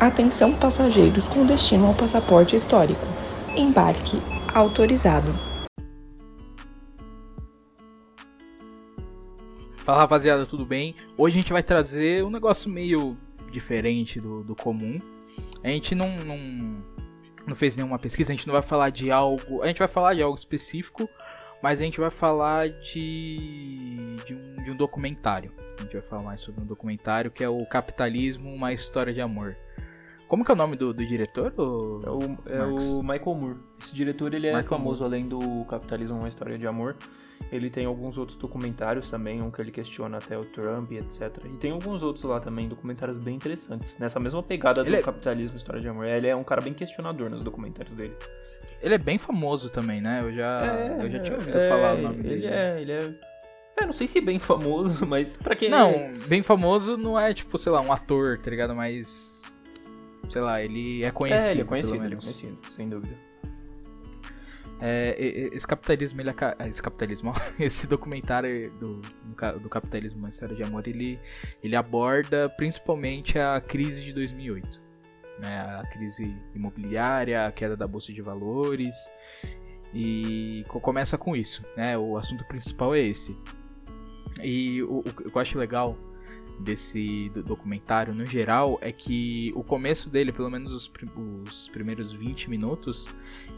Atenção passageiros com destino ao passaporte histórico. Embarque autorizado. Fala rapaziada, tudo bem? Hoje a gente vai trazer um negócio meio diferente do, do comum. A gente não, não, não fez nenhuma pesquisa, a gente não vai falar de algo. A gente vai falar de algo específico, mas a gente vai falar de, de, um, de um documentário. A gente vai falar mais sobre um documentário que é o Capitalismo, uma história de amor. Como que é o nome do, do diretor? Ou... É, o, é o Michael Moore. Esse diretor ele é Michael famoso Moore. além do Capitalismo, uma história de amor. Ele tem alguns outros documentários também, um que ele questiona até o Trump, etc. E tem alguns outros lá também, documentários bem interessantes. Nessa mesma pegada do é... capitalismo, história de amor. Ele é um cara bem questionador nos documentários dele. Ele é bem famoso também, né? Eu já, é, eu já tinha ouvido é, falar o nome ele dele. É, ele é. É, não sei se bem famoso, mas pra quem. Não, bem famoso não é tipo, sei lá, um ator, tá ligado? Mas sei lá, ele é conhecido. É, ele é conhecido, ele é conhecido, sem dúvida. É, esse capitalismo, ele, esse capitalismo, esse documentário do, do capitalismo, uma história de amor, ele, ele aborda principalmente a crise de 2008, né? A crise imobiliária, a queda da bolsa de valores e começa com isso, né? O assunto principal é esse. E o, o que eu acho legal desse documentário no geral é que o começo dele, pelo menos os, os, primeiros 20 minutos,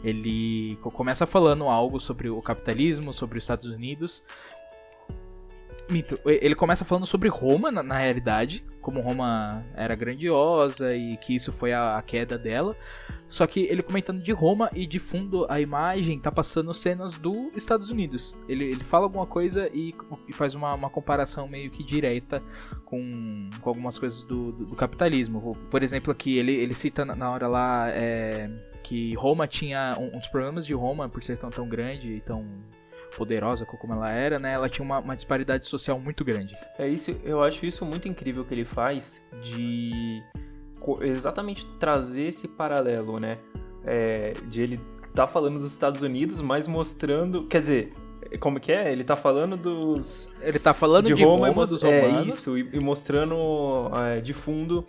ele começa falando algo sobre o capitalismo, sobre os Estados Unidos. Mito, ele começa falando sobre Roma, na, na realidade, como Roma era grandiosa e que isso foi a, a queda dela. Só que ele comentando de Roma e de fundo a imagem tá passando cenas dos Estados Unidos. Ele, ele fala alguma coisa e, e faz uma, uma, comparação meio que direta com, com algumas coisas do, do, do, capitalismo. Por exemplo, aqui ele, ele cita na hora lá é, que Roma tinha. Um, um dos problemas de Roma, por ser tão, tão grande e tão poderosa como ela era, né? Ela tinha uma, uma, disparidade social muito grande. É isso, eu acho isso muito incrível que ele faz de exatamente trazer esse paralelo, né? É, de ele tá falando dos Estados Unidos, mas mostrando, quer dizer, como que é? Ele tá falando dos ele tá falando de, de Roma, Roma dos é, romanos. É isso, e, e mostrando é, de fundo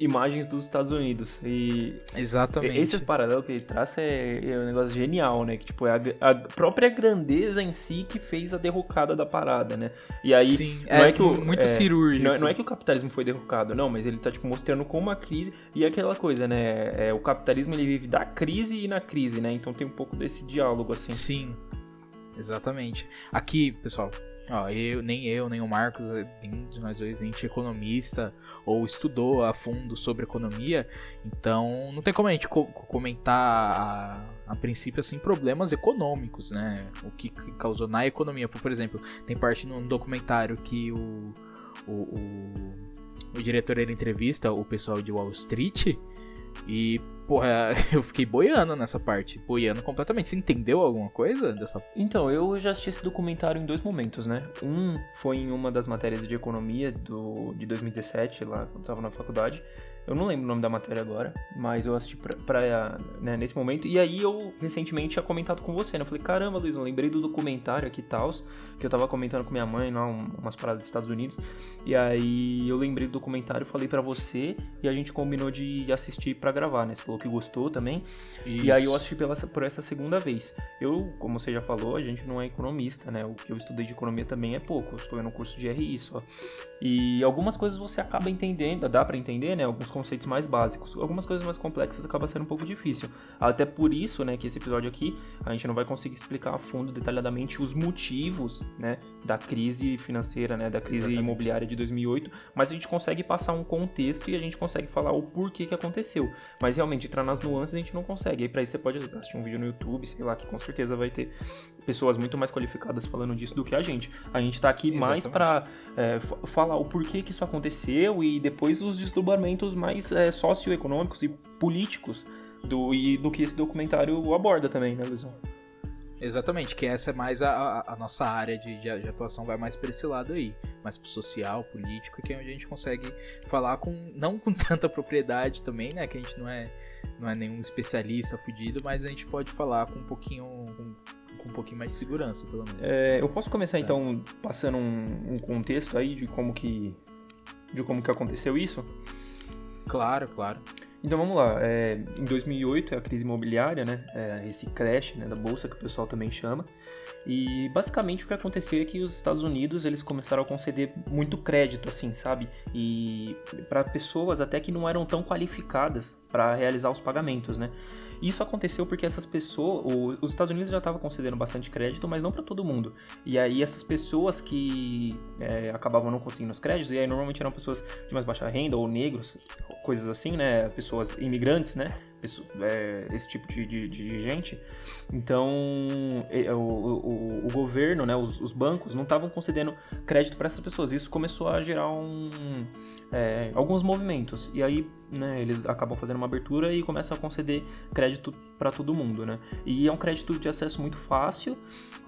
imagens dos Estados Unidos. E Exatamente. Esse paralelo que ele traça é, é um negócio genial, né? Que tipo, é a, a, própria grandeza em si que fez a derrocada da parada, né? E aí. Sim, não é, é que o, muito é, cirúrgico. Não, é, não, é que o capitalismo foi derrocado, não, mas ele tá tipo, mostrando como a crise. E aquela coisa, né? É, o capitalismo ele vive da crise e na crise, né? Então tem um pouco desse diálogo assim. Sim. Exatamente. Aqui, pessoal, Ó, eu, nem eu, nem o Marcos, eh, nenhum de nós dois, a gente é economista ou estudou a fundo sobre economia, então não tem como a gente co comentar a, a, princípio assim problemas econômicos, né? O que, que, causou na economia. Por exemplo, tem parte no documentário que o, o, o, o diretor ele entrevista o pessoal de Wall Street e, porra, eu fiquei boiando nessa parte. Boiando completamente. Você entendeu alguma coisa dessa? Então, eu já assisti esse documentário em dois momentos, né? Um foi em uma das matérias de economia do, de 2017, lá quando eu tava na faculdade. Eu não lembro o nome da matéria agora, mas eu assisti pra, pra né, nesse momento. E aí eu recentemente tinha comentado com você, né? Eu falei, caramba, Luiz, eu lembrei do documentário aqui e tal, que eu tava comentando com minha mãe lá, umas paradas dos Estados Unidos. E aí eu lembrei do documentário, falei para você e a gente combinou de assistir para gravar, né? Você falou que gostou também. Isso. E aí eu assisti pela, por essa segunda vez. Eu, como você já falou, a gente não é economista, né? O que eu estudei de economia também é pouco. Eu estou no curso de RI só. E algumas coisas você acaba entendendo, dá para entender, né? Alguns conceitos mais básicos. Algumas coisas mais complexas acaba sendo um pouco difícil. Até por isso, né, que esse episódio aqui a gente não vai conseguir explicar a fundo, detalhadamente, os motivos, né, da crise financeira, né, da crise Exatamente. imobiliária de 2008, mas a gente consegue passar um contexto e a gente consegue falar o porquê que aconteceu. Mas realmente, entrar nas nuances a gente não consegue. Aí para isso você pode assistir um vídeo no YouTube, sei lá, que com certeza vai ter pessoas muito mais qualificadas falando disso do que a gente. A gente tá aqui Exatamente. mais para é, falar o porquê que isso aconteceu e depois os desdobramentos mais é, socioeconômicos e políticos do, e do que esse documentário aborda também, né, Luizão? Exatamente, que essa é mais a, a nossa área de, de, de, atuação, vai mais para esse lado aí, mais pro social, político, que é onde a gente consegue falar com, não com tanta propriedade também, né, que a gente não é, não é nenhum especialista fudido, mas a gente pode falar com um pouquinho, com, com um pouquinho mais de segurança, pelo menos. É, eu posso começar é. então passando um, um, contexto aí de como que de como que aconteceu isso? Claro, claro. Então vamos lá, é, em 2008 é a crise imobiliária, né, é, esse crash né, da bolsa que o pessoal também chama, e basicamente o que aconteceu é que os Estados Unidos eles começaram a conceder muito crédito, assim, sabe, e para pessoas até que não eram tão qualificadas para realizar os pagamentos, né. Isso aconteceu porque essas pessoas, os Estados Unidos já estavam concedendo bastante crédito, mas não para todo mundo. E aí essas pessoas que é, acabavam não conseguindo os créditos, e aí normalmente eram pessoas de mais baixa renda ou negros, coisas assim, né? Pessoas imigrantes, né? É, esse tipo de, de, de gente. Então, o, o, o, governo, né, os, os bancos não estavam concedendo crédito para essas pessoas. Isso começou a gerar um, é, alguns movimentos. E aí, né, eles acabam fazendo uma abertura e começam a conceder crédito para todo mundo, né? E é um crédito de acesso muito fácil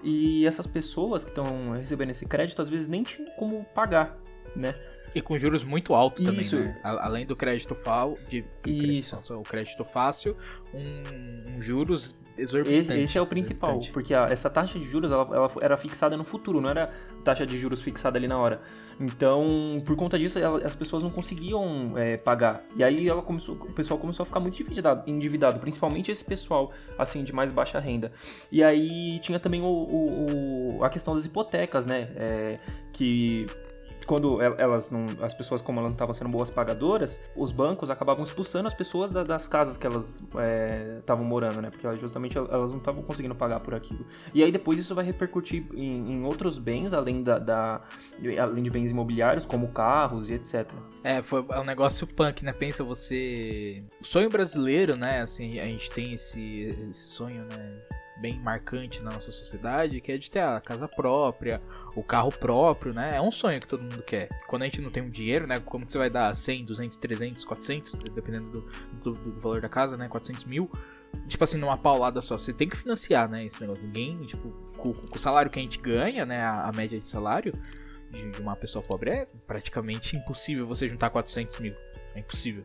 e essas pessoas que estão recebendo esse crédito às vezes nem tinham como pagar, né? E com juros muito altos também, né? Além do crédito fal, de. Crédito, o crédito fácil, um, um juros exorbitante. Esse, esse é o principal, porque a, essa taxa de juros ela, ela, era fixada no futuro, não era taxa de juros fixada ali na hora. Então, por conta disso, ela, as pessoas não conseguiam é, pagar. E aí ela começou, o pessoal começou a ficar muito endividado, endividado, principalmente esse pessoal assim de mais baixa renda. E aí tinha também o, o, o a questão das hipotecas, né? É, que quando elas não, as pessoas como elas não estavam sendo boas pagadoras, os bancos acabavam expulsando as pessoas da, das casas que elas estavam é, morando, né? Porque justamente elas não estavam conseguindo pagar por aquilo. E aí depois isso vai repercutir em, em outros bens além da, da, além de bens imobiliários como carros e etc. É, foi é um negócio punk, né? Pensa você, o sonho brasileiro, né? Assim, a gente tem esse, esse sonho, né? Bem marcante na nossa sociedade, que é de ter a casa própria, o carro próprio, né? É um sonho que todo mundo quer. Quando a gente não tem um dinheiro, né? Como que você vai dar 100, 200, 300, 400, dependendo do, do, do valor da casa, né? 400 mil. Tipo assim, numa paulada só. Você tem que financiar, né? Esse negócio. Ninguém, tipo, com, com o salário que a gente ganha, né? A, a média de salário de, de uma pessoa pobre é praticamente impossível você juntar 400 mil. É impossível.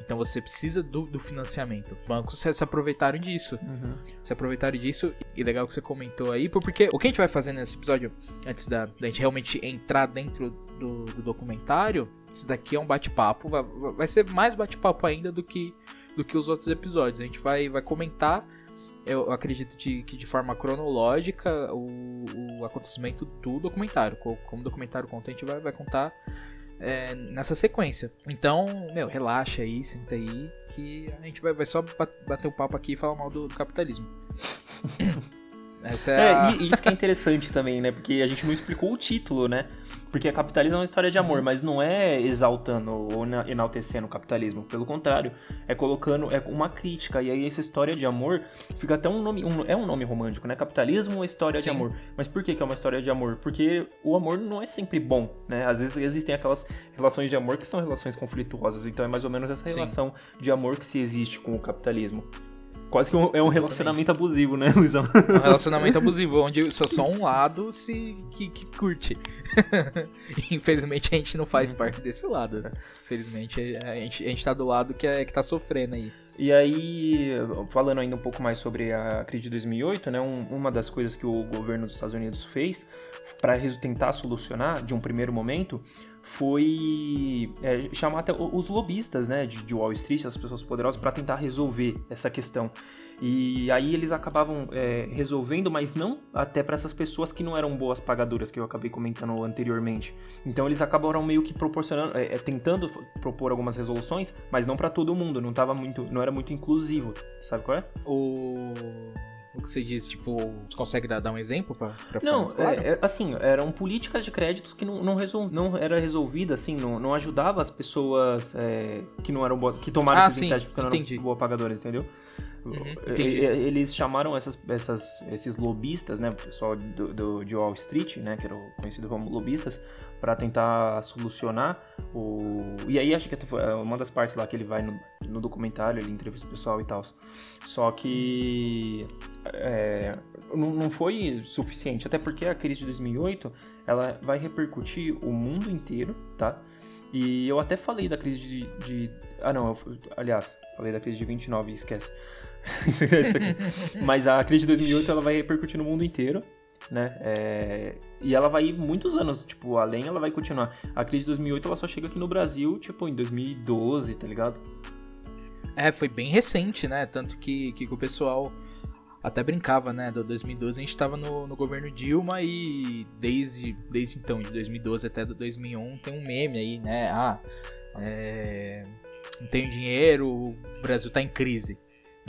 Então você precisa do, do financiamento. Os bancos se, se aproveitaram disso. Uhum. Se aproveitaram disso. E legal que você comentou aí, porque o que a gente vai fazer nesse episódio, antes da, da gente realmente entrar dentro do, do documentário, isso daqui é um bate-papo. Vai, vai ser mais bate-papo ainda do que, do que os outros episódios. A gente vai, vai comentar eu acredito de, que de forma cronológica o, o acontecimento do documentário. Como o documentário conta, a gente vai, vai contar é, nessa sequência. Então, meu, relaxa aí, senta aí, que a gente vai, vai só bater o papo aqui e falar mal do, do capitalismo. Essa é, é a... e isso que é interessante também, né? Porque a gente não explicou o título, né? Porque capitalismo é uma história de amor, uhum. mas não é exaltando ou enaltecendo o capitalismo. Pelo contrário, é colocando é uma crítica. E aí essa história de amor fica até um nome. Um, é um nome romântico, né? Capitalismo uma história Sim. de amor. Mas por que, que é uma história de amor? Porque o amor não é sempre bom, né? Às vezes existem aquelas relações de amor que são relações conflituosas. Então é mais ou menos essa relação Sim. de amor que se existe com o capitalismo. Quase que um, é um relacionamento abusivo, né, Luizão? É um relacionamento abusivo, onde só, só um lado se que, que curte. Infelizmente a gente não faz parte desse lado. Né? Infelizmente a gente, a gente tá do lado que, é, que tá sofrendo aí. E aí, falando ainda um pouco mais sobre a crise de 2008, né, um, uma das coisas que o governo dos Estados Unidos fez para tentar solucionar de um primeiro momento foi é, chamar até os lobistas né, de, de Wall Street, as pessoas poderosas, para tentar resolver essa questão. E aí eles acabavam é, resolvendo, mas não até para essas pessoas que não eram boas pagadoras, que eu acabei comentando anteriormente. Então eles acabaram meio que proporcionando, é, é tentando propor algumas resoluções, mas não para todo mundo, não tava muito, não era muito inclusivo. Sabe qual é? O o que você diz, tipo, você consegue dar, dar um exemplo para Não, claro? é, é, assim, eram políticas de créditos que não, não, resol, não era resolvida, assim, não, não ajudava as pessoas é, que não eram boas, que tomaram ah, esses créditos porque não eram boas pagadoras, entendeu? Uhum, eles chamaram essas, essas, esses lobistas, né, o pessoal do, do, de Wall Street, né, que era conhecido como lobistas, para tentar solucionar o. E aí acho que é uma das partes lá que ele vai no, no documentário, ele entrevista o pessoal e tal. Só que é, não, não foi suficiente, até porque a crise de 2008 ela vai repercutir o mundo inteiro, tá? E eu até falei da crise de. de ah, não, eu, aliás, falei da crise de 29, esquece. Mas a crise de 2008 ela vai repercutir no mundo inteiro, né? É... E ela vai ir muitos anos, tipo, além ela vai continuar. A crise de 2008 ela só chega aqui no Brasil, tipo, em 2012, tá ligado? É, foi bem recente, né? Tanto que, que o pessoal até brincava, né? Do 2012 a gente tava no, no governo Dilma e desde, desde então, de 2012 até 2001, tem um meme aí, né? Ah, é, não tenho dinheiro, o Brasil tá em crise.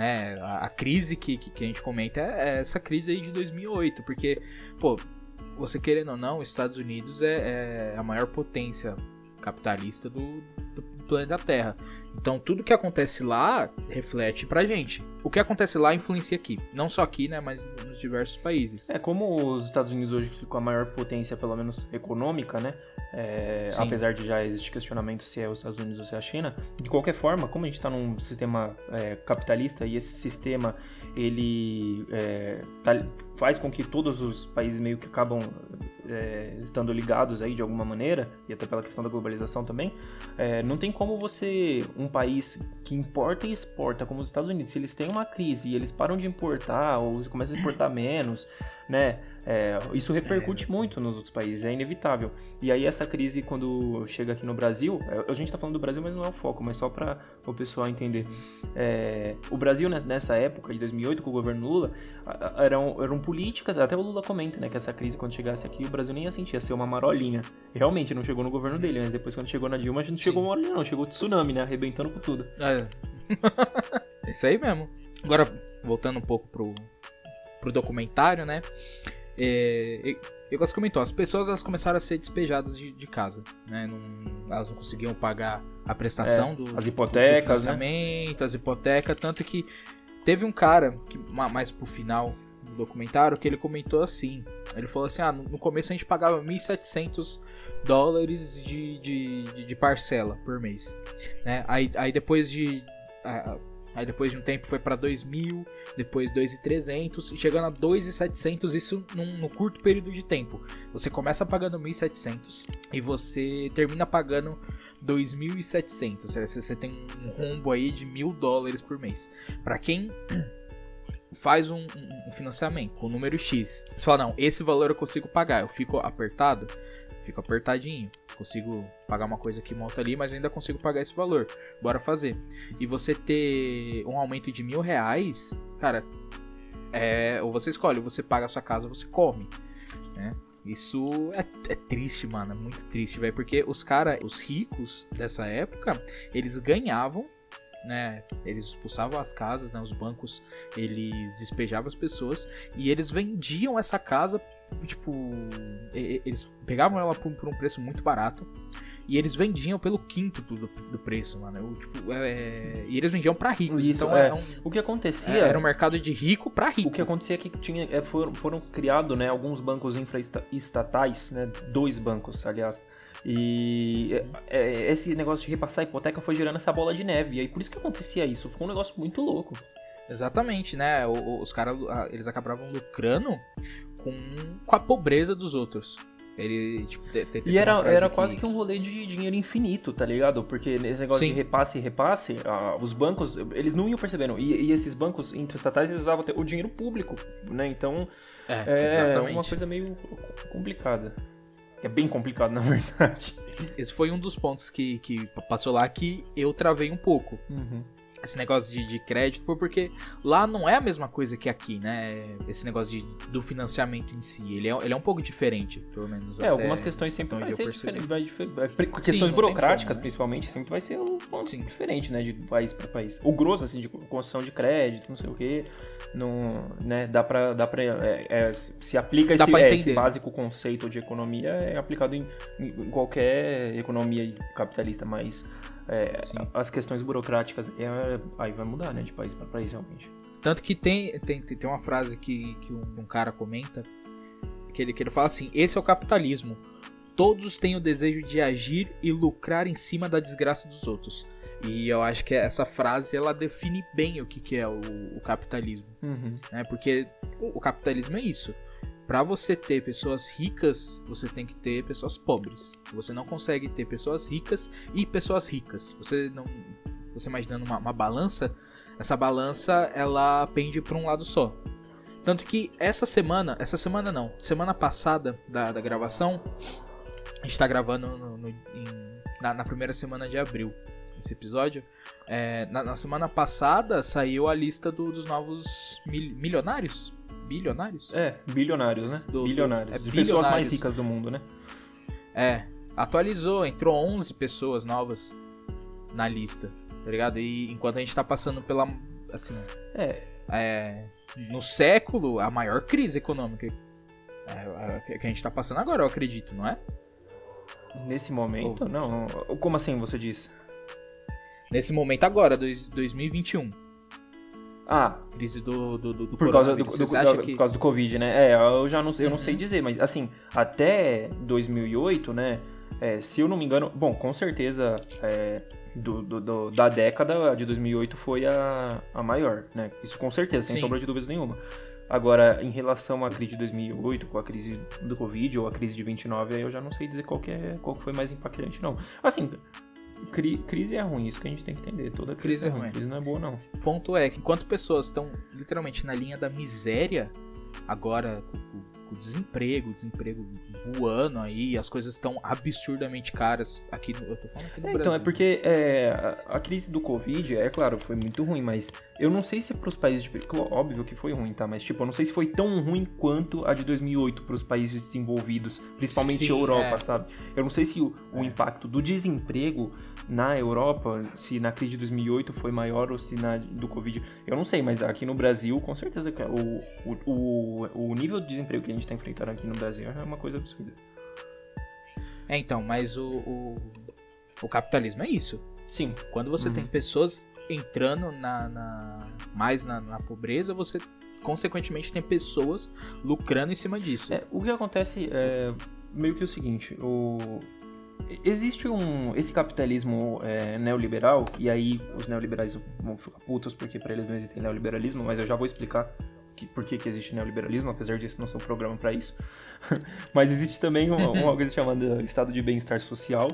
Né? A, a crise que, que, que, a gente comenta é, é essa crise aí de 2008, porque, pô, você querendo ou não, os Estados Unidos é, é a maior potência capitalista do, do planeta Terra. Então tudo que acontece lá reflete pra gente. O que acontece lá influencia aqui. Não só aqui, né, mas nos diversos países. É como os Estados Unidos hoje, com a maior potência, pelo menos econômica, né? É, apesar de já existir questionamento se é os Estados Unidos ou se é a China, de qualquer forma, como a gente está num sistema é, capitalista e esse sistema ele é, tá, faz com que todos os países meio que acabam é, estando ligados aí de alguma maneira, e até pela questão da globalização também, é, não tem como você, um país que importa e exporta, como os Estados Unidos, se eles têm uma crise e eles param de importar ou começam a exportar menos, né? É, isso repercute é, muito nos outros países, é inevitável. E aí essa crise, quando chega aqui no Brasil, é, a gente está falando do Brasil, mas não é o foco, mas só para o pessoal entender. É, o Brasil, nessa época, de 2008, com o governo Lula, eram, eram políticas, até o Lula comenta, né, que essa crise, quando chegasse aqui, o Brasil nem ia sentir, ia ser uma marolinha. Realmente, não chegou no governo dele, mas depois quando chegou na Dilma, a gente não chegou uma marolinha não, chegou tsunami, né, arrebentando com tudo. É. Isso aí mesmo. Agora, voltando um pouco pro, pro documentário, né? É, eu gosto comentou, as pessoas elas começaram a ser despejadas de, de casa, né? Não, elas não conseguiam pagar a prestação é, do, as hipotecas, do né? as hipotecas, tanto que teve um cara que mais pro final do documentário que ele comentou assim, ele falou assim, ah, no começo a gente pagava 1.700 dólares de, de, de, de parcela por mês, né? Aí, aí depois de Aí depois de um tempo foi para 2.000, depois 2.300, chegando a 2.700, isso num, num, curto período de tempo. Você começa pagando 1.700 e você termina pagando 2.700. Você tem um rombo aí de mil dólares por mês. Para quem faz um, um, financiamento com número X, você fala, não, esse valor eu consigo pagar, eu fico apertado, fico apertadinho consigo pagar uma coisa aqui, monta ali, mas ainda consigo pagar esse valor. Bora fazer. E você ter um aumento de mil reais, cara, é, ou você escolhe, você paga a sua casa, você come, né? Isso é, é, triste, mano, é muito triste, velho, porque os caras, os ricos dessa época, eles ganhavam né? Eles expulsavam as casas, né? Os bancos, eles despejavam as pessoas e eles vendiam essa casa tipo, eles pegavam ela por, por um preço muito barato e eles vendiam pelo quinto do, do preço, mano. Eu, tipo, é, é, e eles vendiam para ricos. Isso, então é. um, o que acontecia era um mercado de rico para rico. O que acontecia é que tinha, é, foram, foram criados, né, alguns bancos infraestatais, né, dois bancos, aliás. E é, é, esse negócio de repassar a hipoteca foi gerando essa bola de neve. E aí por isso que acontecia isso. Ficou um negócio muito louco. Exatamente, né? Os caras, eles acabavam lucrando com, com a pobreza dos outros. Ele, tipo, e era, era que... quase que um rolê de dinheiro infinito, tá ligado? Porque nesse negócio Sim. de repasse e repasse, os bancos, eles não iam percebendo. E, e esses bancos interestatais, eles usavam o dinheiro público, né? Então, é, é uma coisa meio complicada. É bem complicado, na verdade. Esse foi um dos pontos que, que passou lá que eu travei um pouco. Uhum esse negócio de, de, crédito, porque lá não é a mesma coisa que aqui, né? Esse negócio de, do financiamento em si. Ele é, ele é um pouco diferente, pelo menos. É, algumas questões sempre vai ser diferente. Vai, vai, questões Sim, burocráticas, como, né? principalmente, sempre vai ser um ponto Sim. diferente, né? De país para país. O grosso, assim, de construção de crédito, não sei o quê. Não, né, dá pra. Dá pra é, é, se aplica esse, é, esse, básico conceito de economia, é aplicado em, em qualquer economia capitalista, mas é, as questões burocráticas é, aí vai mudar, né, de país para país realmente. Tanto que tem, tem, tem uma frase que, que um, um, cara comenta, que ele, que ele fala assim: esse é o capitalismo. Todos têm o desejo de agir e lucrar em cima da desgraça dos outros. E eu acho que essa frase ela define bem o que, que é o, o capitalismo. Uhum. Né? Porque o, o capitalismo é isso para você ter pessoas ricas, você tem que ter pessoas pobres. Você não consegue ter pessoas ricas e pessoas ricas. Você não, você imaginando uma, uma balança, essa balança ela pende para um lado só. Tanto que essa semana, essa semana não, semana passada da, da gravação, a gente tá gravando no, no, em, na, na, primeira semana de abril. esse episódio. É, na, na, semana passada saiu a lista do, dos novos mil, milionários. Bilionários? É, bilionários, né? Do, bilionários. É, pessoas mais ricas do mundo, né? É, atualizou, entrou 11 pessoas novas na lista, tá ligado? E enquanto a gente tá passando pela, assim, é, é no século, a maior crise econômica é, que a gente tá passando agora, eu acredito, não é? Nesse momento? Ou, não. Como assim você disse? Nesse momento agora, dois, 2021. Ah. Crise do, do, do, do por, causa do, do, do que... por causa do Covid, né? É, eu já não, eu não sei uhum. dizer, mas assim, até 2008, né? É, se eu não me engano, bom, com certeza é, do, do, do, da década de 2008 foi a, a maior, né? Isso com certeza, sem Sim. sombra de dúvidas nenhuma. Agora, em relação à crise de 2008, com a crise do Covid ou a crise de 29, aí eu já não sei dizer qual que, é, qual que foi mais impactante, não. Assim, cri, crise é ruim, isso que a gente tem que entender. Toda crise, crise é, é ruim, ruim, crise não é boa, não. Ponto é que enquanto pessoas estão literalmente na linha da miséria, agora o desemprego, o desemprego voando aí, as coisas estão absurdamente caras aqui no, eu tô falando aqui no é, Brasil. Então, é porque é, a, a, crise do Covid, é claro, foi muito ruim, mas eu não sei se pros países, de, óbvio que foi ruim, tá? Mas tipo, eu não sei se foi tão ruim quanto a de 2008 pros países desenvolvidos, principalmente Sim, a Europa, é. sabe? Eu não sei se o, o é. impacto do desemprego na Europa, se na crise de 2008 foi maior ou se na do Covid, eu não sei, mas aqui no Brasil, com certeza, o, o, o, o nível de desemprego que a gente está enfrentando aqui no Brasil é uma coisa absurda. É, então, mas o, o, o capitalismo é isso. Sim. Quando você uhum. tem pessoas entrando na, na mais na, na, pobreza, você consequentemente tem pessoas lucrando em cima disso. É, o que acontece é meio que o seguinte, o existe um esse capitalismo é, neoliberal e aí os neoliberais vão ficar putos porque para eles não existe neoliberalismo, mas eu já vou explicar que, por que, que existe neoliberalismo, apesar disso não ser um programa para isso. mas existe também uma, uma coisa chamada estado de bem-estar social,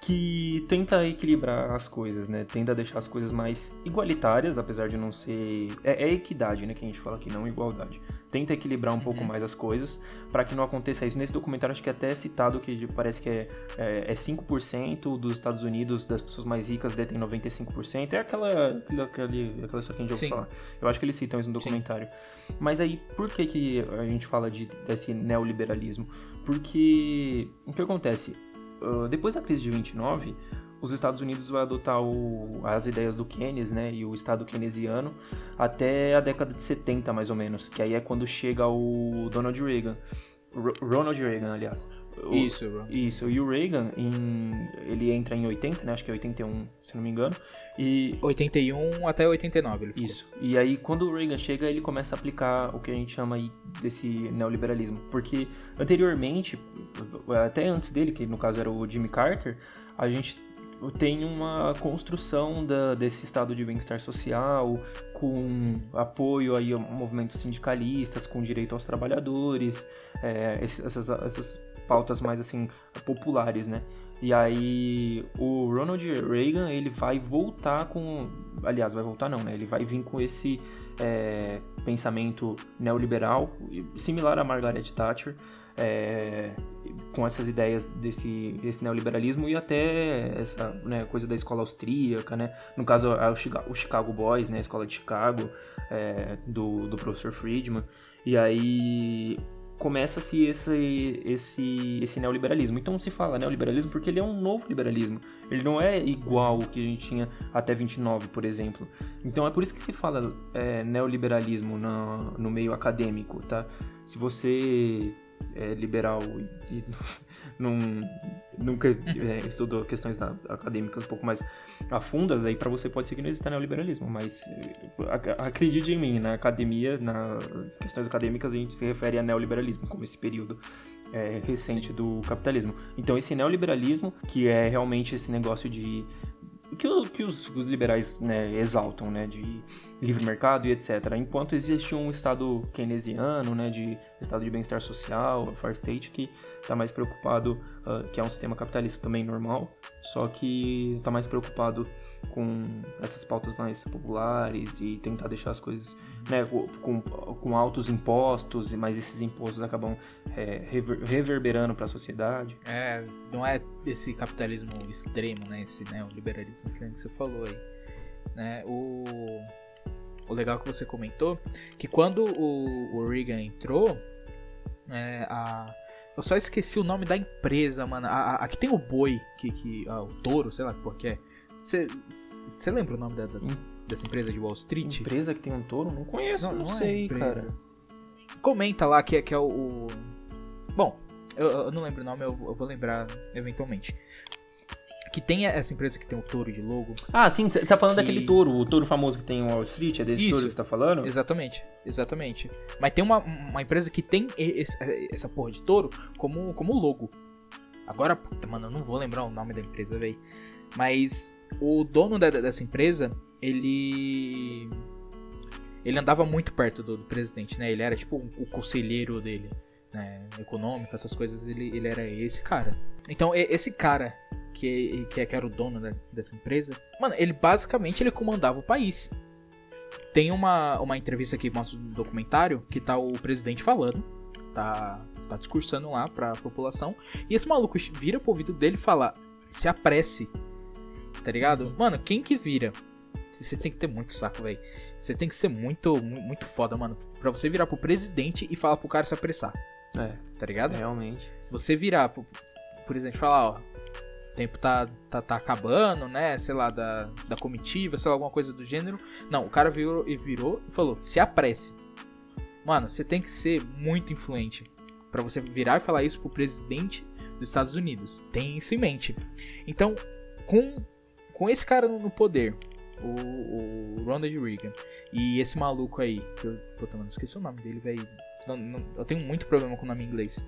que tenta equilibrar as coisas, né? Tenta deixar as coisas mais igualitárias, apesar de não ser. É, é equidade, né? Que a gente fala aqui, não igualdade. Tenta equilibrar um uhum. pouco mais as coisas para que não aconteça isso. Nesse documentário, acho que é até citado que parece que é, é, é 5% dos Estados Unidos, das pessoas mais ricas, detêm 95%. É aquela, aquela, aquela, aquela história que a gente ouviu falar. Eu acho que eles citam isso no documentário. Sim. Mas aí, por que, que a gente fala de, desse neoliberalismo? Porque o que acontece? Uh, depois da crise de 29, os Estados Unidos vai adotar o, as ideias do Keynes, né, e o Estado keynesiano até a década de 70, mais ou menos, que aí é quando chega o Donald Reagan. Ronald Reagan, aliás. O, isso, Isso, e o Reagan, em, ele entra em 80, né, acho que é 81, se não me engano, e... 81 até 89 ele ficou. Isso, e aí quando o Reagan chega, ele começa a aplicar o que a gente chama aí desse neoliberalismo, porque anteriormente, até antes dele, que no caso era o Jimmy Carter, a gente tem uma construção da, desse estado de bem-estar social, com apoio aí a movimentos sindicalistas, com direito aos trabalhadores, é, essas, essas pautas mais assim populares, né? E aí o Ronald Reagan ele vai voltar com, aliás, vai voltar não, né? Ele vai vir com esse é, pensamento neoliberal similar a Margaret Thatcher é, com essas ideias desse, desse, neoliberalismo e até essa né, coisa da escola austríaca, né? No caso, o Chicago Boys, né? A escola de Chicago, é, do, do professor Friedman. E aí começa-se esse, esse, esse neoliberalismo. Então se fala neoliberalismo porque ele é um novo liberalismo. Ele não é igual o que a gente tinha até 29, por exemplo. Então é por isso que se fala é, neoliberalismo no, no meio acadêmico, tá? Se você é, liberal e, não, nunca é, estudou questões acadêmicas um pouco mais afundas, aí para você pode ser que não exista neoliberalismo, mas acredite em mim, na academia, nas questões acadêmicas a gente se refere a neoliberalismo como esse período é, recente Sim. do capitalismo. Então esse neoliberalismo, que é realmente esse negócio de que, que os, os, liberais né, exaltam, né, de livre mercado e etc. Enquanto existe um estado keynesiano, né, de estado de bem-estar social, Far State, que está mais preocupado, uh, que é um sistema capitalista também normal, só que está mais preocupado com essas pautas mais populares e tentar deixar as coisas né, com, com altos impostos, mas esses impostos acabam é, reverberando para a sociedade. É, não é esse capitalismo extremo, né, esse né, que você falou aí. Né, o, o legal que você comentou, que quando o, o Reagan entrou, é, a, eu só esqueci o nome da empresa, mano. A, a, que tem o boi, que, que, ah, o touro, sei lá por que é. Você lembra o nome da, da, dessa empresa de Wall Street? Empresa que tem um touro? Não conheço, não, não, não é sei, é cara. Comenta lá que é, que é o, o... Bom, eu, eu, não lembro o nome, eu, eu vou lembrar eventualmente que tem essa empresa que tem o touro de logo. Ah, sim, você tá falando que... daquele touro, o touro famoso que tem o Wall Street, é desse Isso, touro que você tá falando? Exatamente, exatamente. Mas tem uma, uma empresa que tem esse, essa porra de touro como, como logo. Agora, puta, mano, eu não vou lembrar o nome da empresa, velho. Mas o dono da, dessa empresa, ele. Ele andava muito perto do, do presidente, né? Ele era tipo o, o conselheiro dele, né? Econômico, essas coisas, ele, ele era esse cara. Então, esse cara que, que, que era o dono né, dessa empresa, mano, ele basicamente ele comandava o país. Tem uma, uma entrevista aqui, mostra um documentário, que tá o presidente falando, tá, tá discursando lá pra população, e esse maluco vira pro ouvido dele e fala: se apresse, tá ligado? Mano, quem que vira? Você tem que ter muito saco, velho. Você tem que ser muito, muito foda, mano. Pra você virar pro presidente e falar pro cara se apressar. É. Tá ligado? Realmente. Você virar pro presidente e falar, ó, tempo tá, tá, tá acabando, né? Sei lá, da, da comitiva, sei lá, alguma coisa do gênero. Não, o cara virou e virou e falou: se apresse. Mano, você tem que ser muito influente para você virar e falar isso pro presidente dos Estados Unidos. Tem isso em mente. Então, com, com esse cara no poder, o, o Ronald Reagan, e esse maluco aí, que eu, puta, mano, esqueci o nome dele, velho. Eu tenho muito problema com o nome em inglês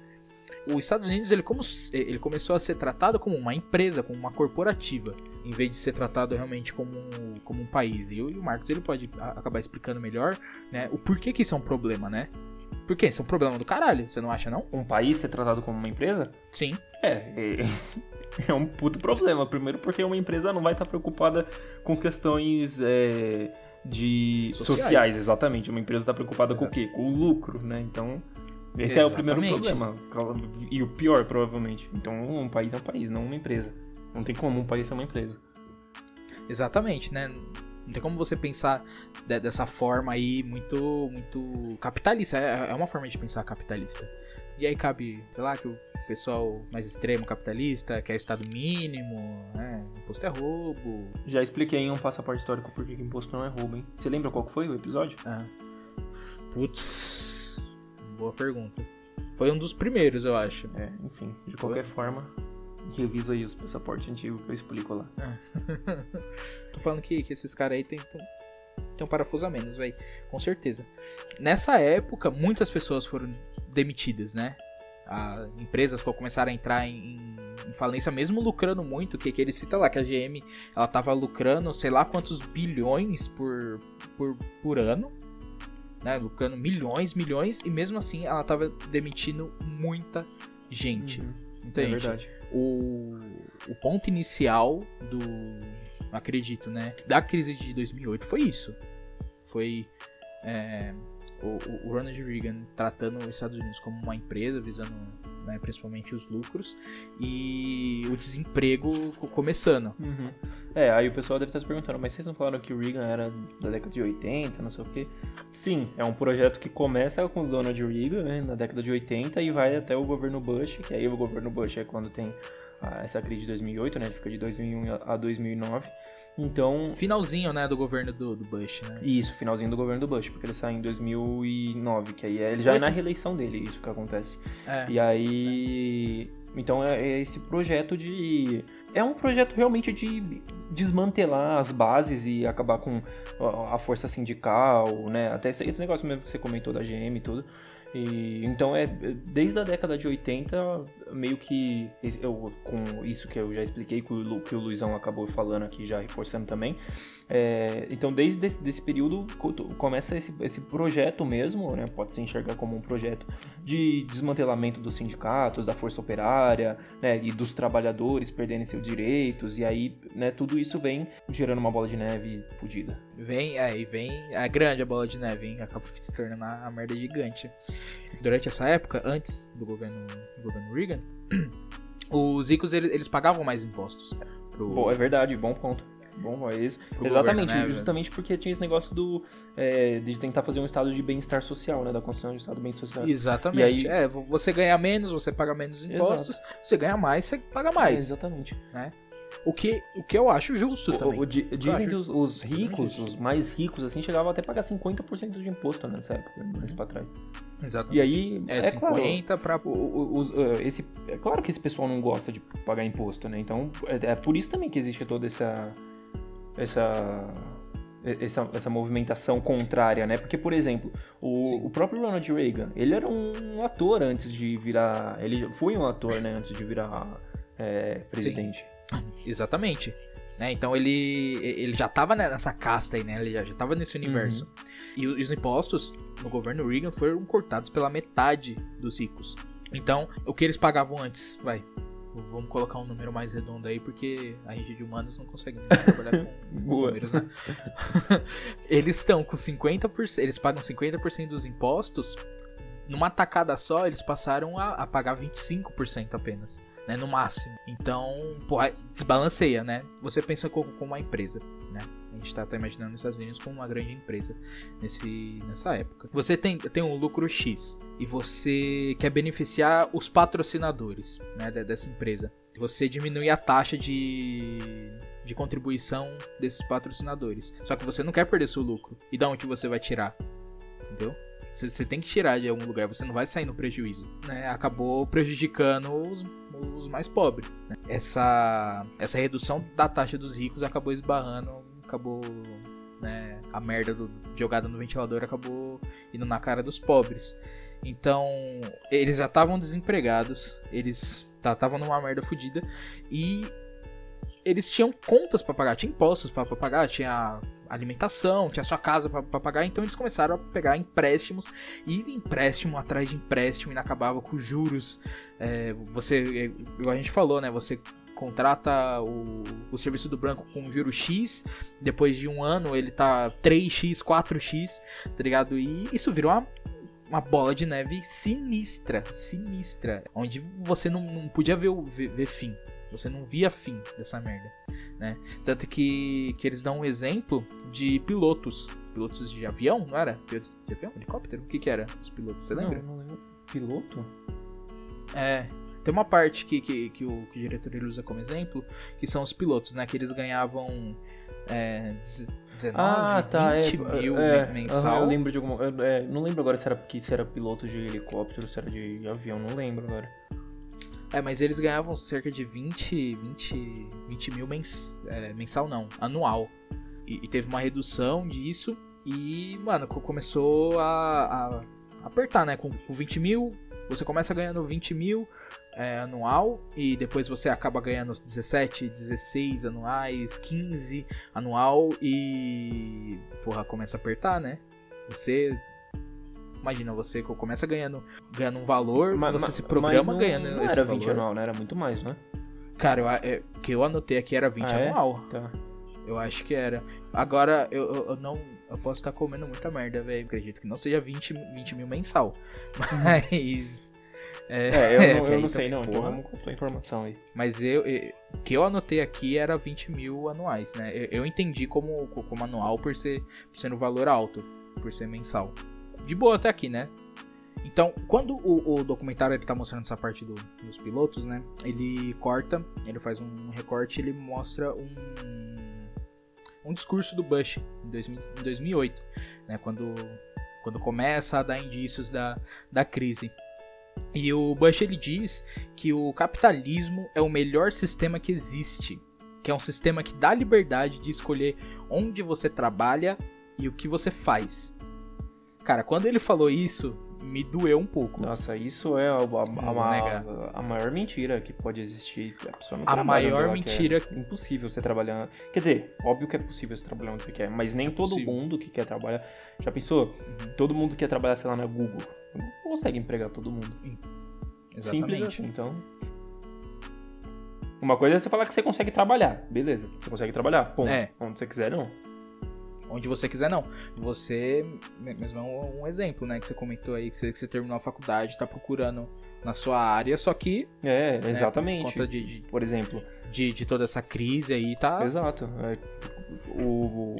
os Estados Unidos ele, como, ele começou a ser tratado como uma empresa, como uma corporativa, em vez de ser tratado realmente como um, como um país. E o, e o Marcos ele pode acabar explicando melhor né, o porquê que isso é um problema, né? Por quê? Isso é um problema do caralho, você não acha não? Um país ser tratado como uma empresa? Sim. É, é, é um puto problema. Primeiro porque uma empresa não vai estar preocupada com questões... É de sociais. sociais. exatamente. Uma empresa está preocupada com o quê? Com o lucro, né? Então, esse Exatamente. é o primeiro problema. E o pior, provavelmente. Então, um país é um país, não uma empresa. Não tem como um país ser uma empresa. Exatamente, né? Não tem como você pensar dessa forma aí muito, muito capitalista. É, é uma forma de pensar capitalista. E aí cabe, sei lá, que o pessoal mais extremo capitalista quer estado mínimo, né? Imposto é roubo. Já expliquei em um passaporte histórico por que imposto não é roubo, hein? Você lembra qual foi o episódio? Ah. Putz, boa pergunta. Foi um dos primeiros, eu acho. É, enfim, de qualquer Foi? forma, revisa aí os passaportes antigos que eu explico lá. É. Tô falando que, que esses caras aí tem, tem, tem um parafuso a menos, velho. Com certeza. Nessa época, muitas pessoas foram demitidas, né? A, empresas começaram a entrar em, em, falência, mesmo lucrando muito, que, que ele cita lá que a GM ela tava lucrando sei lá quantos bilhões por, por, por ano né, lucrando milhões, milhões, e mesmo assim ela estava demitindo muita gente. Uhum. Muita é gente. verdade. O, o ponto inicial do, acredito, né, da crise de 2008 foi isso. Foi é, o, o, Ronald Reagan tratando os Estados Unidos como uma empresa, visando né, principalmente os lucros, e o desemprego começando. Uhum. É, aí o pessoal deve estar se perguntando, mas vocês não falaram que o Reagan era da década de 80, não sei o quê? Sim, é um projeto que começa com o Donald Reagan, né, na década de 80, e vai até o governo Bush, que aí o governo Bush é quando tem ah, essa crise de 2008, né, fica de 2001 a 2009. Então. Finalzinho, né, do governo do, do, Bush, né? Isso, finalzinho do governo do Bush, porque ele sai em 2009, que aí é, ele já é na reeleição dele, isso que acontece. É. E aí. Então é, é esse projeto de é um projeto realmente de desmantelar as bases e acabar com a força sindical, né? Até esse negócio mesmo que você comentou da GM e tudo. E, então é desde a década de 80, meio que eu, com isso que eu já expliquei, que o, que o Luizão acabou falando aqui, já reforçando também. É, então desde esse desse período começa esse, esse projeto mesmo, né, pode se enxergar como um projeto de desmantelamento dos sindicatos, da força operária, né, e dos trabalhadores perderem seus direitos, e aí, né, tudo isso vem gerando uma bola de neve fodida. Vem, é, e vem, é grande a bola de neve, hein, acaba se tornando uma merda gigante. Durante essa época, antes do governo, do governo Reagan, os ricos eles, eles pagavam mais impostos. Pro... Bom, é verdade, bom ponto. Bom, é isso. Exatamente, governo, né, justamente porque tinha esse negócio do é, de tentar fazer um estado de bem-estar social, né? Da construção de um estado de bem-estar social. Exatamente. Aí... É, você ganha menos, você paga menos impostos, Exato. você ganha mais, você paga mais. É, exatamente. Né? O que, o que eu acho justo o, também. O, dizem acho que os, os ricos, os mais ricos, assim, chegavam até a pagar 50% de imposto nessa época, mais pra trás. Exatamente. E aí. É, é 50 claro, pra. O, o, esse, é claro que esse pessoal não gosta de pagar imposto, né? Então, é, é por isso também que existe toda essa. Essa essa, essa movimentação contrária, né? Porque, por exemplo, o, o próprio Ronald Reagan, ele era um ator antes de virar. Ele foi um ator, né? Antes de virar é, presidente. Exatamente. Né? Então ele, ele já estava nessa casta aí, né? Ele já, estava nesse universo. Uhum. E os impostos no governo Reagan foram cortados pela metade dos ricos. Então, o que eles pagavam antes, vai, Vamos colocar um número mais redondo aí, porque a gente de humanos não consegue trabalhar com números, né? eles estão com 50%, eles pagam 50% dos impostos. Numa tacada só, eles passaram a, a pagar 25% apenas, né? No máximo. Então, porra, desbalanceia, né? Você pensa como, uma empresa, né? A gente está tá imaginando os Estados Unidos como uma grande empresa nesse, nessa época. Você tem, tem um lucro X e você quer beneficiar os patrocinadores né, dessa empresa. Você diminui a taxa de, de contribuição desses patrocinadores. Só que você não quer perder seu lucro. E da onde você vai tirar? Entendeu? Você tem que tirar de algum lugar, você não vai sair no prejuízo. Né? Acabou prejudicando os, os mais pobres. Né? Essa, essa redução da taxa dos ricos acabou esbarrando acabou, né, a merda do, jogada no ventilador acabou indo na cara dos pobres. Então, eles já estavam desempregados, eles estavam numa merda fodida e eles tinham contas para pagar, tinha impostos para pagar, tinha alimentação, tinha sua casa para pagar, então eles começaram a pegar empréstimos e empréstimo atrás de empréstimo e acabava com juros. É, você, igual a gente falou, né? Você contrata o, o serviço do branco com juro X, depois de um ano ele tá 3x, 4x, tá ligado? E isso virou uma, uma bola de neve sinistra, sinistra, onde você não, não podia ver, ver, ver fim, você não via fim dessa merda. Né? Tanto que, que eles dão um exemplo de pilotos. Pilotos de avião, não era? Pilotos de avião? Helicóptero? O que que era os pilotos? Você lembra? Não, não lembro. Piloto? É, tem uma parte que, que, que, o, que o diretor ele usa como exemplo, que são os pilotos, né? Que eles ganhavam é, 19, ah, tá, 20 é, mil é, mensal. eu lembro de alguma. É, não lembro agora se era, que, se era piloto de helicóptero, se era de avião, não lembro agora. É, mas eles ganhavam cerca de 20, 20, 20 mil mens, é, mensal, não, anual. E, e, teve uma redução disso. E, mano, começou a, a apertar, né? Com, com 20 mil, você começa ganhando 20 mil é, anual e depois você acaba ganhando 17, 16 anuais, 15 anual e porra, começa a apertar, né? Você imagina, você começa ganhando ganhando um valor, mas, você mas, se programa não, ganhando não esse era valor. 20 anual, né? Era muito mais, né? Cara, eu, é, que eu anotei aqui era 20 ah, é? anual. É? Tá. Eu acho que era. Agora, eu, eu, eu não. Eu posso estar comendo muita merda, velho. Acredito que não seja 20, 20 mil mensal. Mas. É, é eu, não, eu não sei, não. Então porra. Então vamos com a informação aí. Mas eu, o que eu anotei aqui era 20 mil anuais, né? Eu, eu entendi como, como anual por ser, por ser no valor alto, por ser mensal. De boa até aqui, né? Então, quando o, o documentário ele tá mostrando essa parte do, dos pilotos, né? Ele corta, ele faz um recorte, ele mostra um, um discurso do Bush em, 2000, em 2008, né? Quando, quando começa a dar indícios da, da crise. E o Bush ele diz que o capitalismo é o melhor sistema que existe, que é um sistema que dá liberdade de escolher onde você trabalha e o que você faz. Cara, quando ele falou isso, me doeu um pouco. Nossa, isso é a, a, vou negar. a, a maior mentira que pode existir. A, pessoa não A maior mentira- quer. Impossível você trabalhar. Quer dizer, óbvio que é possível você trabalhar onde você quer, mas nem É todo possível. mundo que quer trabalhar. Já pensou? Uhum. Todo mundo quer trabalhar, sei lá, na Google. Não consegue empregar todo mundo. Simples Exatamente. assim, então. Uma coisa é você falar que você consegue trabalhar. Beleza, você consegue trabalhar. Ponto. É. Onde você quiser, não. Onde você quiser, não. Você, mesmo é um, um exemplo, né? Que você comentou aí, que você, que você terminou a faculdade, tá procurando na sua área, só que, É, né, exatamente. por conta de, de, Por exemplo, de, de toda essa crise aí, tá... Exato. É, o,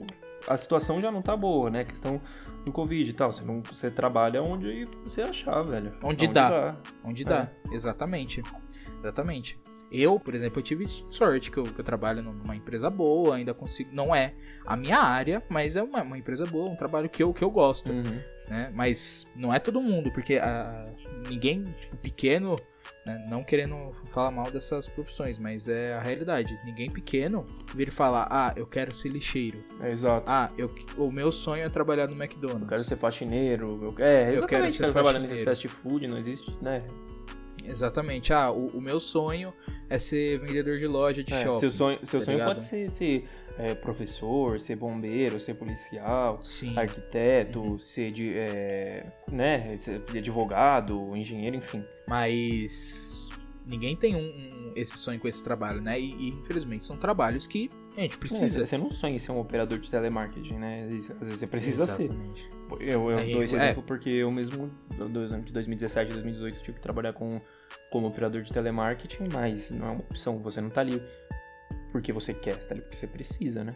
a situação já não tá boa, né? A questão do Covid e tal. Você, não, você trabalha onde você achar, velho. Onde dá. Onde dá, exatamente. Exatamente. Eu, por exemplo, eu tive sorte que eu, que eu trabalho numa empresa boa, ainda consigo. Não é a minha área, mas é uma, uma empresa boa, um trabalho que eu, que eu gosto. Uhum. né? Mas não é todo mundo, porque ah, ninguém, tipo, pequeno, né? não querendo falar mal dessas profissões, mas é a realidade. Ninguém pequeno vira e fala, ah, eu quero ser lixeiro. É, exato. Ah, eu, o meu sonho é trabalhar no McDonald's. eu quero ser faxineiro. Eu, é, exatamente. Eu quero quero, ser trabalhar nesses faxineiro. fast food, não existe, né? Exatamente. Ah, o, o meu sonho é ser vendedor de loja de É, shopping. seu sonho, seu tá sonho ligado? pode ser, ser é, professor, ser bombeiro, ser policial, Sim. arquiteto, ser de, é, né, ser advogado, engenheiro, enfim. Mas ninguém tem um, um- esse sonho com esse trabalho, né? E, e, infelizmente são trabalhos que a gente precisa. É, você não sonha em ser um operador de telemarketing, né? Às vezes você precisa ser. Exatamente. Eu, eu É, dou esse é. exemplo porque eu mesmo, de 2017 2018, tive que trabalhar com, como operador de telemarketing, mas não é uma opção, você não tá ali porque você quer, você tá ali porque você precisa, né?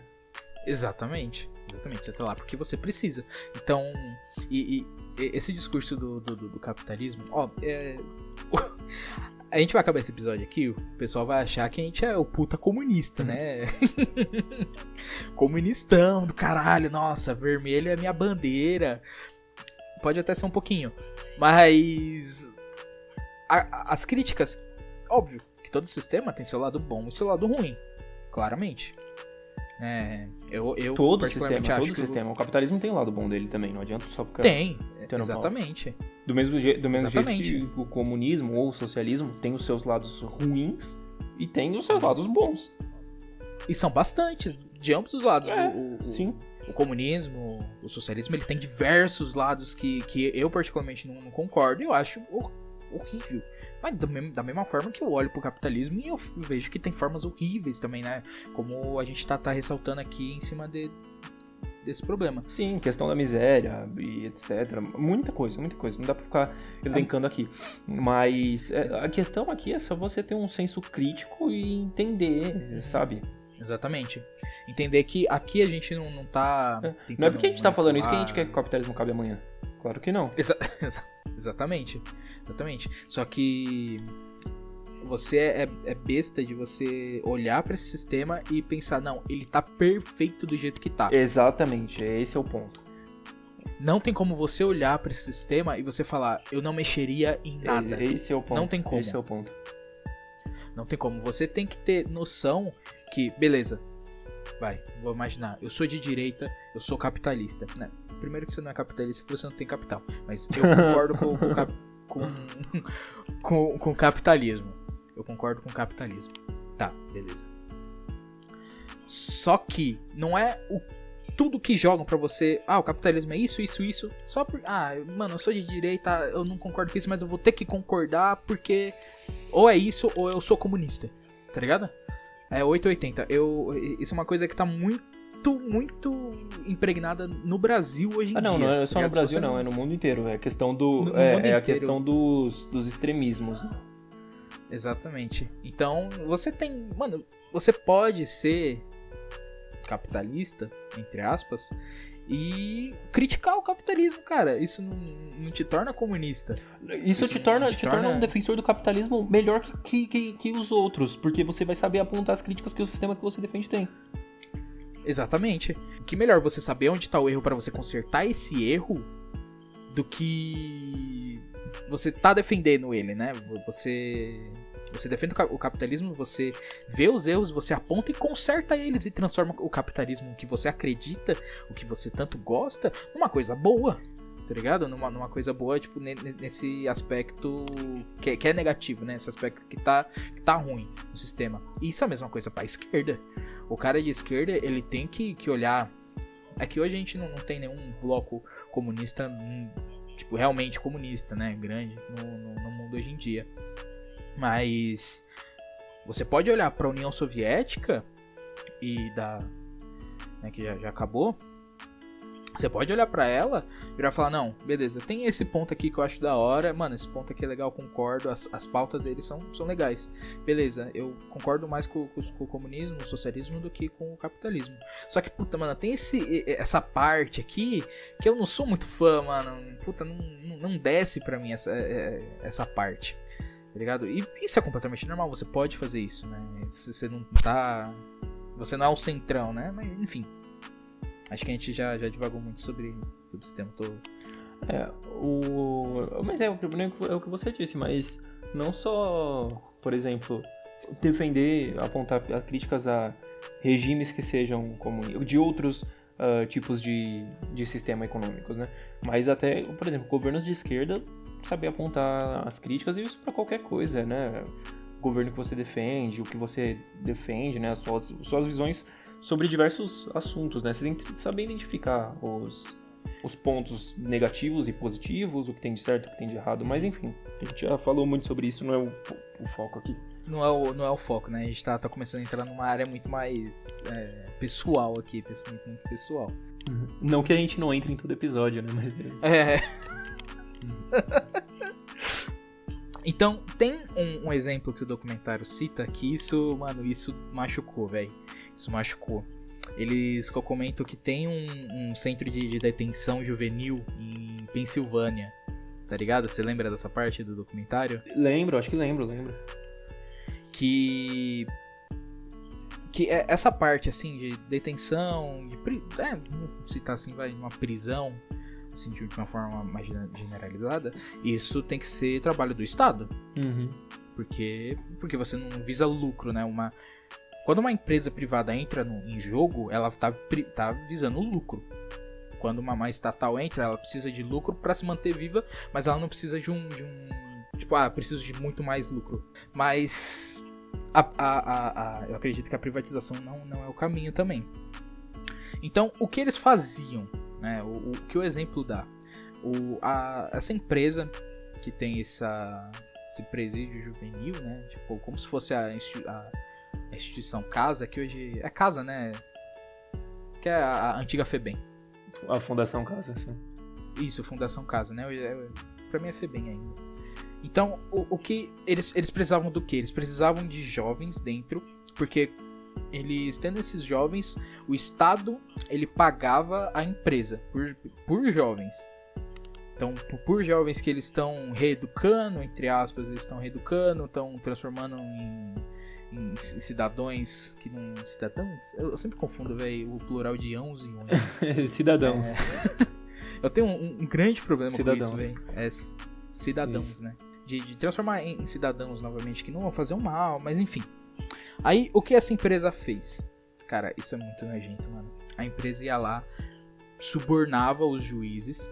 Exatamente. Exatamente. Você tá lá porque você precisa. Então, e, e- esse discurso do, do- do capitalismo, ó, é. A gente vai acabar esse episódio aqui, o pessoal vai achar que a gente é o puta comunista, né? Comunistão do caralho, nossa, vermelho é minha bandeira. Pode até ser um pouquinho. Mas. a- as críticas, óbvio que todo sistema tem seu lado bom e seu lado ruim. Claramente. É, eu, eu Todo sistema, todo que o- sistema. O capitalismo tem o lado bom dele também, não adianta só ficar... Tem, Tendo exatamente. Do mesmo, je do mesmo jeito Exatamente. que o comunismo ou o socialismo tem os seus lados ruins e tem os seus lados bons. E são bastantes, de ambos os lados. É, o, o- Sim. o comunismo, o socialismo, ele tem diversos lados que, que eu particularmente não, não concordo e eu acho horrível. Mas da, mesma- da mesma forma que eu olho pro capitalismo e eu vejo que tem formas horríveis também, né? Como a gente tá, tá ressaltando aqui em cima de, desse problema. Sim, questão da miséria e etc. Muita coisa, muita coisa. Não dá pra ficar elencando aqui. Mas é, a questão aqui é só você ter um senso crítico e entender, sabe? Exatamente. Entender que aqui a gente não, não tá. Não é porque a gente tá falando isso que a gente quer que o capitalismo cabe amanhã. Claro que não. Exa- exa- exatamente. Exatamente. Só que você é, é besta de você olhar pra esse sistema e pensar, não, ele tá perfeito do jeito que tá. Exatamente, esse é o ponto. Não tem como você olhar pra esse sistema e você falar, eu não mexeria em nada. Esse é o ponto. Não tem como. Esse é o ponto. Não tem como. Você tem que ter noção que, beleza, vai, vou imaginar, eu sou de direita, eu sou capitalista. Né? Primeiro que você não é capitalista porque você não tem capital. Mas eu concordo com, com, o cap- com, com, com capitalismo. Eu concordo com o capitalismo. Tá, beleza. Só que não é o tudo que jogam pra você, ah, o capitalismo é isso, isso, isso, só por, ah, mano, eu sou de direita, eu não concordo com isso, mas eu vou ter que concordar porque ou é isso ou eu sou comunista, tá ligado? É 880. Eu, isso é uma coisa que tá muito, muito impregnada no Brasil hoje em Ah, não, dia. não é tá só no Brasil, não, é no mundo inteiro. É a questão do. No- é, é a questão dos, dos extremismos. né? Exatamente. Então, você tem. Mano, você pode ser capitalista, entre aspas, e criticar o capitalismo, cara. Isso não, não te torna comunista. Isso, Isso te, torna, te te torna torna- um defensor do capitalismo melhor que, que, que, que os outros, porque você vai saber apontar as críticas que o sistema que você defende tem. Exatamente. Que melhor você saber onde tá o erro pra você consertar esse erro do que você tá defendendo ele, né? Você você defende o ca- o capitalismo, você vê os erros, você aponta e conserta eles e transforma o capitalismo que você acredita, o que você tanto gosta, numa coisa boa. tá ligado? Numa, numa coisa boa, tipo, nesse aspecto que, é, que é negativo, né? Esse aspecto que tá, que tá ruim no sistema. Isso é a mesma coisa pra esquerda. O cara de esquerda, ele tem que, que olhar. É que hoje a gente não, não tem nenhum bloco comunista, hum, tipo, realmente comunista, né? Grande no, no, no mundo hoje em dia. Mas você pode olhar para a União Soviética e da né, que já, já acabou você pode olhar para ela e virar falar, não, beleza, tem esse ponto aqui que eu acho da hora, mano, esse ponto aqui é legal, concordo, as, as pautas deles são, são legais. Beleza, eu concordo mais com, com, com, o comunismo, o socialismo, do que com o capitalismo. Só que, puta, mano, tem esse, essa parte aqui que eu não sou muito fã, mano. Puta, não, não desce pra mim essa, é, é, essa parte. Tá ligado? E isso é completamente normal, você pode fazer isso, né? Se você não tá. Você não é o centrão, né? Mas, enfim, Acho que a gente já, já divagou muito sobre, sobre esse tema todo. É, o. Mas é, é, é o que você disse, mas não só, por exemplo, defender, apontar críticas a regimes que sejam comunistas, de outros uh, tipos de, de sistema econômicos, né? Mas até, por exemplo, governos de esquerda saber apontar as críticas e isso para qualquer coisa, né? O governo que você defende, o que você defende, né? As suas, suas visões sobre diversos assuntos, né? Você tem que saber identificar os, os pontos negativos e positivos, o que tem de certo, o que tem de errado, mas enfim, a gente já falou muito sobre isso, não é o, o foco aqui. Não é o, não é o foco, né? A gente tá, tá começando a entrar numa área muito mais é, pessoal aqui, muito, muito pessoal. Uhum. Não que a gente não entre em todo episódio, né? Mas... É. então, tem um, um, exemplo que o documentário cita que isso, mano, isso machucou, velho. Isso machucou. Eles comentam que tem um, um centro de, de, detenção juvenil em Pensilvânia. Tá ligado? Você lembra dessa parte do documentário? Lembro, acho que lembro, lembro. Que. Que é essa parte, assim, de detenção, de. É, vamos citar assim, vai, uma prisão, assim, de uma forma mais generalizada. Isso tem que ser trabalho do Estado. Uhum. Porque, porque você não visa lucro, né? Uma, quando uma empresa privada entra no, em jogo, ela está tá visando lucro. Quando uma, uma estatal entra, ela precisa de lucro para se manter viva, mas ela não precisa de um, de um tipo, ah, preciso de muito mais lucro. Mas a, a, a, eu acredito que a privatização não, não é o caminho também. Então, o que eles faziam, né? O, o que o exemplo dá? O, a, essa empresa que tem essa, esse presídio juvenil, né? Tipo, como se fosse a, a a instituição Casa, que hoje é Casa, né? Que é a, antiga FEBEM. A Fundação Casa, sim. Isso, Fundação Casa, né? É, pra mim é FEBEM ainda. Então, o, o que eles, eles precisavam do que? Eles precisavam de jovens dentro, porque eles tendo esses jovens, o Estado ele pagava a empresa por, por jovens. Então, por jovens que eles estão reeducando, entre aspas, eles estão reeducando, estão transformando em em cidadãos que não. Cidadãos? Eu, eu sempre confundo, velho, o plural de ãos e uns. cidadãos. É... eu tenho um, um, grande problema cidadãos. com isso, velho. É cidadãos, isso. né? De, de transformar em, cidadãos novamente, que não vão fazer um mal, mas enfim. Aí, o que essa empresa fez? Cara, isso é muito nojento, mano. A empresa ia lá, subornava os juízes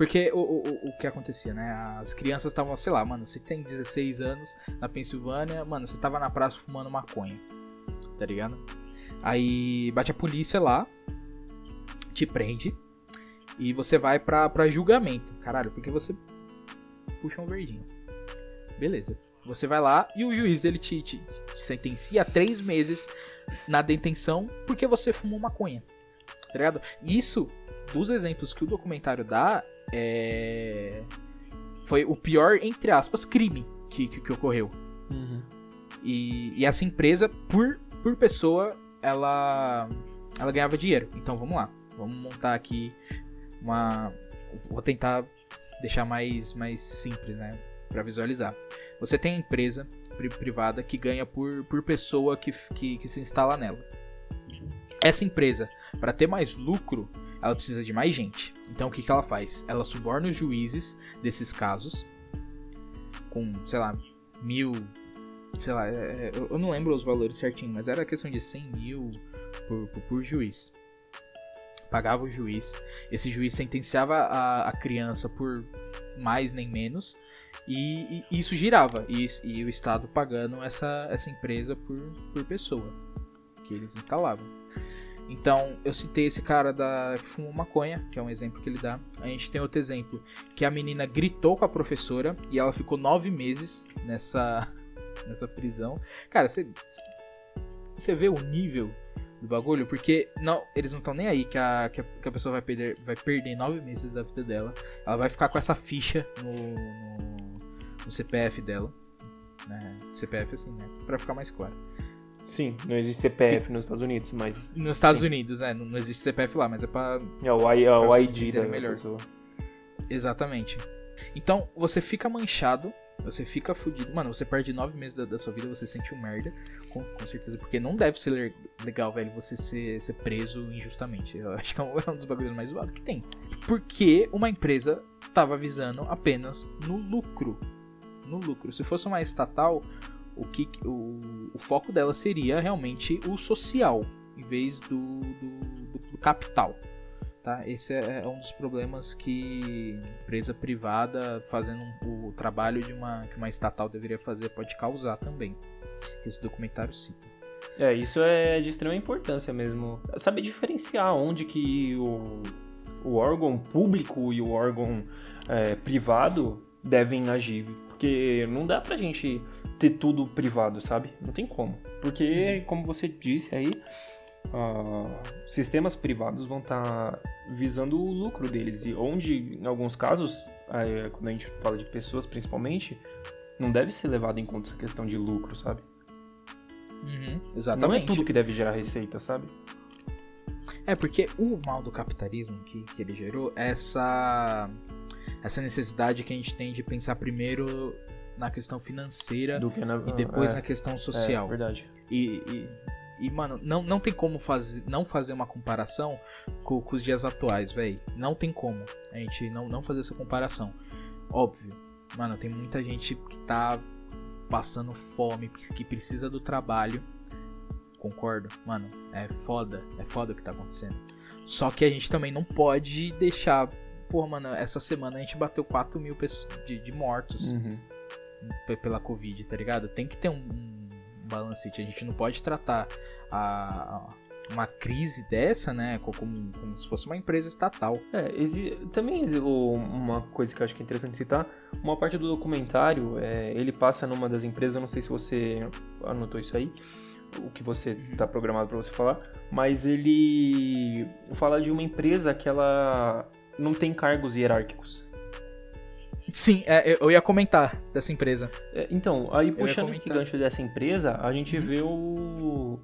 porque o, o, o que acontecia, né? As crianças estavam, sei lá, mano, você tem 16 anos na Pensilvânia, mano, você tava na praça fumando maconha. Tá ligado? Aí bate a polícia lá, te prende e você vai pra, pra julgamento. Caralho, porque você puxa um verdinho. Beleza. Você vai lá e o juiz ele te, te, te sentencia a três meses na detenção porque você fumou maconha. Tá ligado? Isso, dos exemplos que o documentário dá, é... foi o pior, entre aspas, crime que, que, que ocorreu. Uhum. E, e, essa empresa, por, por pessoa, ela, ela ganhava dinheiro. Então vamos lá. Vamos montar aqui uma. Vou tentar deixar mais, mais simples, né? Para visualizar. Você tem a empresa privada que ganha por, por pessoa que, que, que se instala nela. Essa empresa, para ter mais lucro, ela precisa de mais gente. Então o que, que ela faz? Ela suborna os juízes desses casos com, sei lá, mil. Sei lá, é, é, eu não lembro os valores certinho, mas era questão de 100 mil por, por, por juiz. pagava o juiz. Esse juiz sentenciava a, a criança por mais nem menos. E, e isso girava. E, e, o Estado pagando essa, essa empresa por, por pessoa que eles instalavam. Então, eu citei esse cara da que fumou maconha, que é um exemplo que ele dá. A gente tem outro exemplo, que a menina gritou com a professora e ela ficou nove meses nessa, nessa prisão. Cara, você, você vê o nível do bagulho, porque não, eles não estão nem aí que a, que a, que, a, pessoa vai perder, vai perder nove meses da vida dela. Ela vai ficar com essa ficha no, no, no CPF dela. Né? CPF assim, né? Pra ficar mais claro. Sim, não existe CPF Sim. nos Estados Unidos, mas. Nos Estados Sim. Unidos, né? Não, não, existe CPF lá, mas é pra. É o, I, é o ID da melhor. pessoa. Exatamente. Então, você fica manchado você fica fudido. Mano, você perde nove meses da, da sua vida, você sente um merda. Com, com, certeza. Porque não deve ser legal, velho, você ser, ser preso injustamente. Eu acho que é um, é um dos bagulhos mais zoados que tem. Porque uma empresa tava visando apenas no lucro. No lucro. Se fosse uma estatal, o, que, o, o foco dela seria realmente o social, em vez do, do, do, do capital. Tá? Esse é, é um dos problemas que empresa privada fazendo um, o trabalho de uma que uma estatal deveria fazer pode causar também. Esse documentário cita. É, isso é de extrema importância mesmo. Saber diferenciar onde que o, o órgão público e o órgão é, privado devem agir. Porque não dá pra gente ter tudo privado, sabe? Não tem como. Porque, como você disse aí, uh, sistemas privados vão estar tá visando o lucro deles. E onde, em alguns casos, quando a gente fala de pessoas principalmente, não deve ser levado em conta essa questão de lucro, sabe? Uhum, exatamente. Não é tudo que deve gerar receita, sabe? É, porque o mal do capitalismo que, que ele gerou é essa, essa necessidade que a gente tem de pensar primeiro na questão financeira na, e depois é, na questão social. É, verdade. E, e, e, mano, não, não tem como faz, não fazer uma comparação com, com os dias atuais, velho. Não tem como a gente não, não fazer essa comparação. Óbvio, mano, tem muita gente que tá passando fome, que precisa do trabalho. Concordo, mano, é foda, é foda o que tá acontecendo. Só que a gente também não pode deixar. Pô, mano, essa semana a gente bateu 4 mil pessoas de, de mortos uhum. Pela Covid, tá ligado? Tem que ter um, balancete. A gente não pode tratar a, uma crise dessa, né, como, como, se fosse uma empresa estatal. É, também uma coisa que eu acho que é interessante citar, uma parte do documentário, é, ele passa numa das empresas, eu não sei se você anotou isso aí, o que você está programado para você falar, mas ele fala de uma empresa que ela não tem cargos hierárquicos. Sim, é, eu ia comentar dessa empresa. É, então, aí puxando esse gancho dessa empresa, a gente uhum. vê o.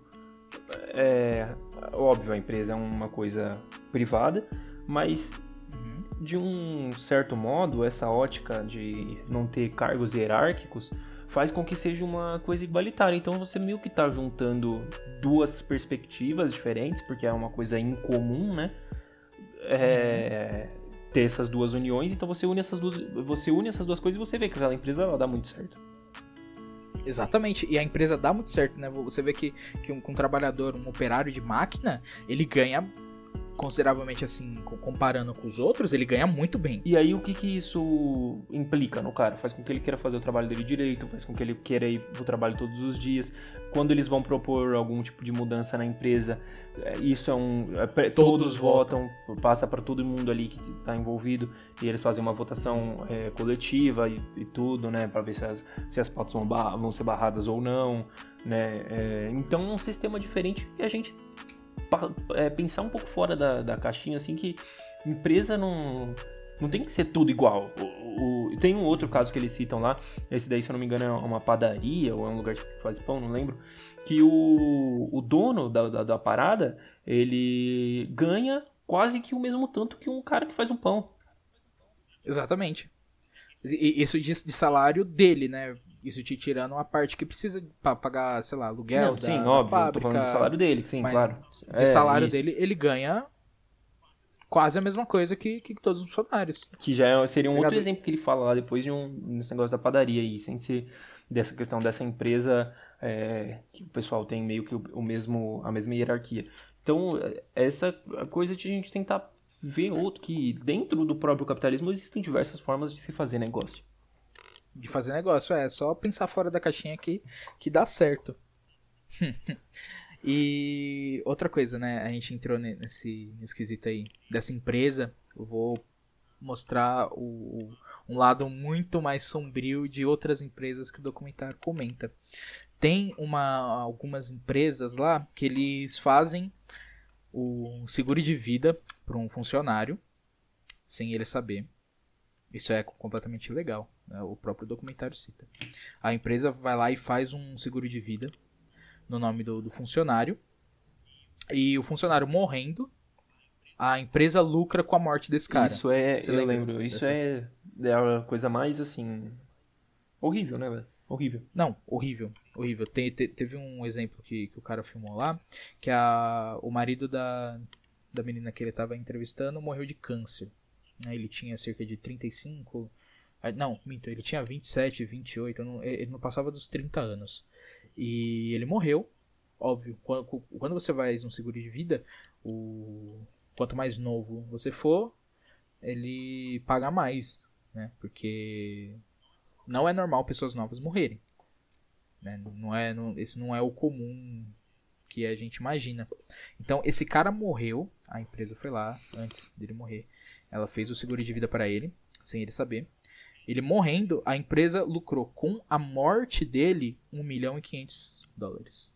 É, óbvio, a empresa é uma coisa privada, mas uhum. de um certo modo, essa ótica de não ter cargos hierárquicos faz com que seja uma coisa igualitária. Então você meio que está juntando duas perspectivas diferentes, porque é uma coisa incomum, né? É, uhum ter essas duas uniões, então você une essas duas, você une essas duas coisas e você vê que aquela empresa ela dá muito certo. Exatamente, e a empresa dá muito certo, né? Você vê que, que um, um trabalhador, um operário de máquina, ele ganha consideravelmente assim, comparando com os outros, ele ganha muito bem. E aí o que que isso implica no cara? Faz com que ele queira fazer o trabalho dele direito, faz com que ele queira ir pro trabalho todos os dias. Quando eles vão propor algum tipo de mudança na empresa, é, isso é um. É, todos, todos votam, votam, passa para todo mundo ali que está envolvido e eles fazem uma votação é, coletiva e, e, tudo, né, para ver se as, se as pautas vão, vão ser barradas ou não, né. É, então é um sistema diferente que a gente é, pensar um pouco fora da, da caixinha, assim, que empresa não, não tem que ser tudo igual. O, o, tem um outro caso que eles citam lá, esse daí, se eu não me engano, é uma padaria ou é um lugar que faz pão, não lembro. Que o, o dono da, da, da parada, ele ganha quase que o mesmo tanto que um cara que faz um pão. Exatamente. Isso de, de salário dele, né? Isso te tirando uma parte que precisa para pagar, sei lá, aluguel Não, da, sim, da óbvio, fábrica. falando do salário dele, sim, claro. De é, salário isso. dele, ele ganha quase a mesma coisa que, que todos os funcionários. Que já é, seria um outro exemplo que ele fala lá depois de um nesse negócio da padaria aí, sem ser dessa questão dessa empresa é, que o pessoal tem meio que o, o, mesmo, a mesma hierarquia. Então, essa coisa de a gente tentar ver outro que dentro do próprio capitalismo existem diversas formas de se fazer negócio. De fazer negócio, é só pensar fora da caixinha que, que dá certo. e outra coisa, né? A gente entrou nesse, quesito aí dessa empresa. Eu vou mostrar o, um lado muito mais sombrio de outras empresas que o documentário comenta. Tem uma, algumas empresas lá que eles fazem o seguro de vida para um funcionário sem ele saber. Isso é completamente ilegal. Né? O próprio documentário cita. A empresa vai lá e faz um seguro de vida no nome do, do funcionário. E o funcionário morrendo, a empresa lucra com a morte desse cara. Isso é, Você eu lembro, isso é, é a coisa mais assim horrível, né, velho? Horrível. Não, horrível, horrível. Te, te, teve um exemplo que, que o cara filmou lá, que a, o marido da, da menina que ele estava entrevistando morreu de câncer. Né? Ele tinha cerca de 35. Ah, não, minto, ele tinha 27, 28, não, ele não passava dos 30 anos. E ele morreu, óbvio. Quando, quando você faz um seguro de vida, o, quanto mais novo você for, ele paga mais, né? Porque não é normal pessoas novas morrerem. Né? Não é, não, esse não é o comum que a gente imagina. Então, esse cara morreu, a empresa foi lá antes dele morrer. Ela fez o seguro de vida para ele, sem ele saber. Ele morrendo, a empresa lucrou com a morte dele 1 milhão e 500 dólares.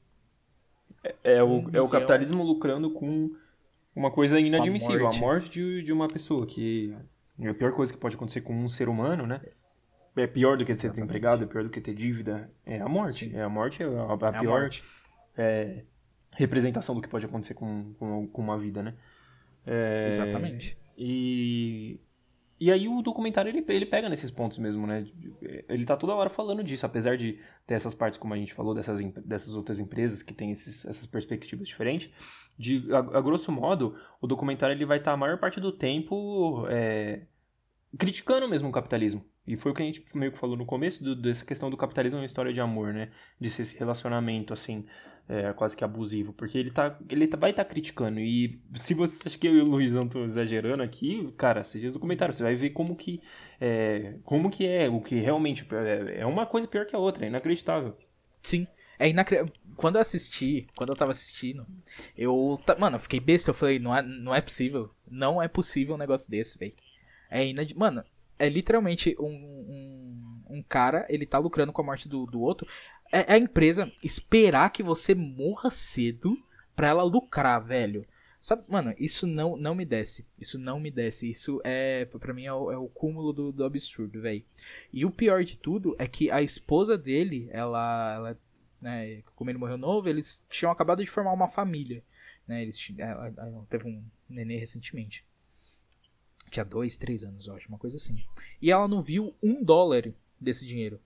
É, é o, é o capitalismo lucrando com uma coisa inadmissível, a morte, a morte de, de uma pessoa, que é a pior coisa que pode acontecer com um ser humano, né? É pior do que Exatamente. ser empregado, é pior do que ter dívida. É a morte. Sim. É a morte é a, a é pior é, representação do que pode acontecer com, com, com uma vida, né? É, Exatamente. E e aí o documentário ele, ele pega nesses pontos mesmo, né? Ele tá toda hora falando disso, apesar de ter essas partes, como a gente falou, dessas, dessas outras empresas que têm esses, essas perspectivas diferentes. De, a, a, grosso modo, o documentário ele vai estar tá a maior parte do tempo é, criticando mesmo o capitalismo. E foi o que a gente meio que falou no começo do, dessa questão do capitalismo é uma história de amor, né? De ser esse relacionamento, assim, é, quase que abusivo, porque ele, tá, ele tá, vai estar tá criticando. E se você acha que eu e o Luizão estão exagerando aqui, cara, seja no comentário, você vai ver como que, é, como que é, o que realmente é, é uma coisa pior que a outra, é inacreditável. Sim. É inacreditável. Quando eu assisti, quando eu tava assistindo, eu. Mano, eu fiquei besta. Eu falei, não é, não é possível. Não é possível um negócio desse, velho. É inad... Mano, é literalmente um, um, um, cara, ele tá lucrando com a morte do, do outro é, é a empresa esperar que você morra cedo pra ela lucrar, velho. Sabe, mano, isso não, não me desce. Isso não me desce. Isso é, pra mim, é o, é o cúmulo do, do absurdo, velho. E o pior de tudo é que a esposa dele, ela, ela né, como ele morreu novo, eles tinham acabado de formar uma família. Né, eles, ela, ela teve um nenê recentemente. Tinha dois, três anos, eu acho, uma coisa assim. E ela não viu um dólar desse dinheiro.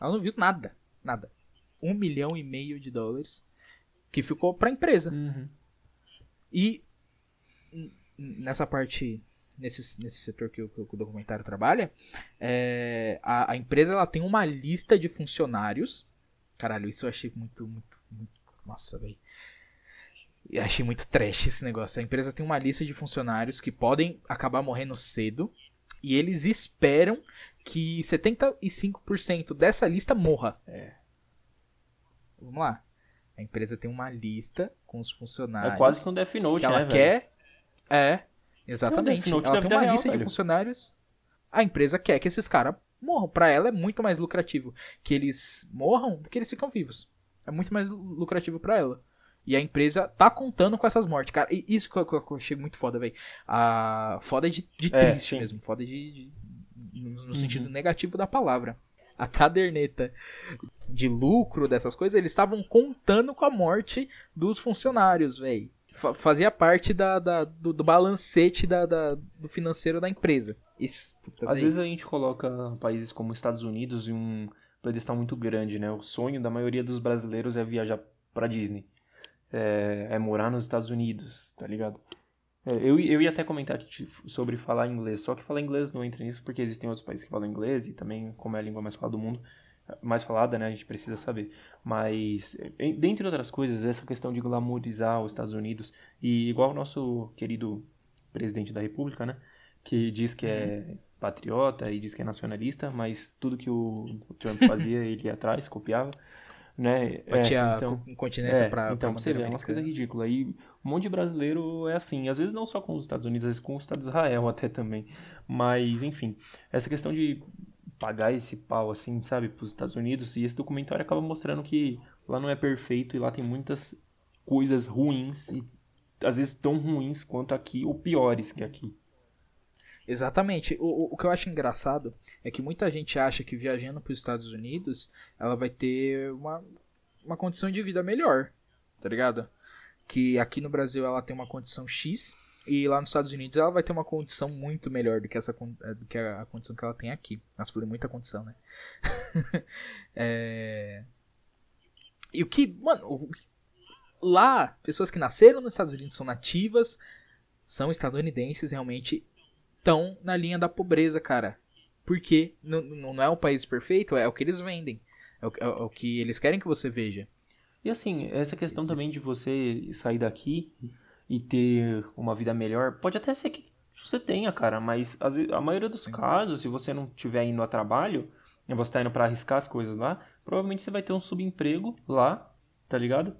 Ela não viu nada. Nada um milhão e meio de dólares que ficou para a empresa. Uhum. E nessa parte, nesse, nesse setor que o, que o documentário trabalha, é, a, a, empresa ela tem uma lista de funcionários. Caralho, isso eu achei muito, muito, muito nossa, velho. Achei muito trash esse negócio. A empresa tem uma lista de funcionários que podem acabar morrendo cedo. E eles esperam que 75% dessa lista morra. É. Vamos lá. A empresa tem uma lista com os funcionários. É quase que um Death Note, que ela né, quer. É, exatamente. ela tem uma real, lista velho. de funcionários. A empresa quer que esses caras morram. Para ela é muito mais lucrativo que eles morram do que eles ficam vivos. É muito mais lucrativo para ela. E a empresa tá contando com essas mortes, cara. E isso que eu, que eu achei muito foda, velho. A foda de, de é, triste mesmo. Foda de, de no, no sentido uhum. negativo da palavra a caderneta de lucro dessas coisas, eles estavam contando com a morte dos funcionários, velho. Fazia parte da, da do, do, balancete da, da, do financeiro da empresa. Isso, Às vezes a gente coloca países como Estados Unidos em um pedestal muito grande, né? O sonho da maioria dos brasileiros é viajar pra Disney. É, é morar nos Estados Unidos, tá ligado? É, eu, eu ia até comentar sobre falar inglês, só que falar inglês não entra nisso porque existem outros países que falam inglês e também, como é a língua mais falada do mundo, mais falada, né? A gente precisa saber. Mas, dentre outras coisas, essa questão de glamourizar os Estados Unidos, e igual o nosso querido presidente da República, né? Que diz que é uhum. patriota e diz que é nacionalista, mas tudo que o Trump fazia ele ia atrás, copiava. Né? Batia é, então, continência é, pra, então, pra você vê, é uma coisa ridícula. E um monte de brasileiro é assim, às vezes não só com os Estados Unidos, às vezes com o Estado de Israel até também. Mas, enfim, essa questão de pagar esse pau, assim, sabe, pros Estados Unidos. E esse documentário acaba mostrando que lá não é perfeito e lá tem muitas coisas ruins e às vezes tão ruins quanto aqui ou piores que aqui. Exatamente. O, o que eu acho engraçado é que muita gente acha que viajando para os Estados Unidos ela vai ter uma, uma condição de vida melhor, tá ligado? Que aqui no Brasil ela tem uma condição X e lá nos Estados Unidos ela vai ter uma condição muito melhor do que, essa, eh, do que a, condição que ela tem aqui. Nossa, falei muita condição, né? é... E o que, mano, lá, pessoas que nasceram nos Estados Unidos são nativas, são estadunidenses, realmente estão na linha da pobreza, cara. Porque não, não é um país perfeito, é o que eles vendem. É o, é o que eles querem que você veja. E assim, essa questão também de você sair daqui e ter uma vida melhor, pode até ser que você tenha, cara, mas a maioria dos Sim. casos, se você não estiver indo a trabalho, e você está indo para arriscar as coisas lá, provavelmente você vai ter um subemprego lá, tá ligado?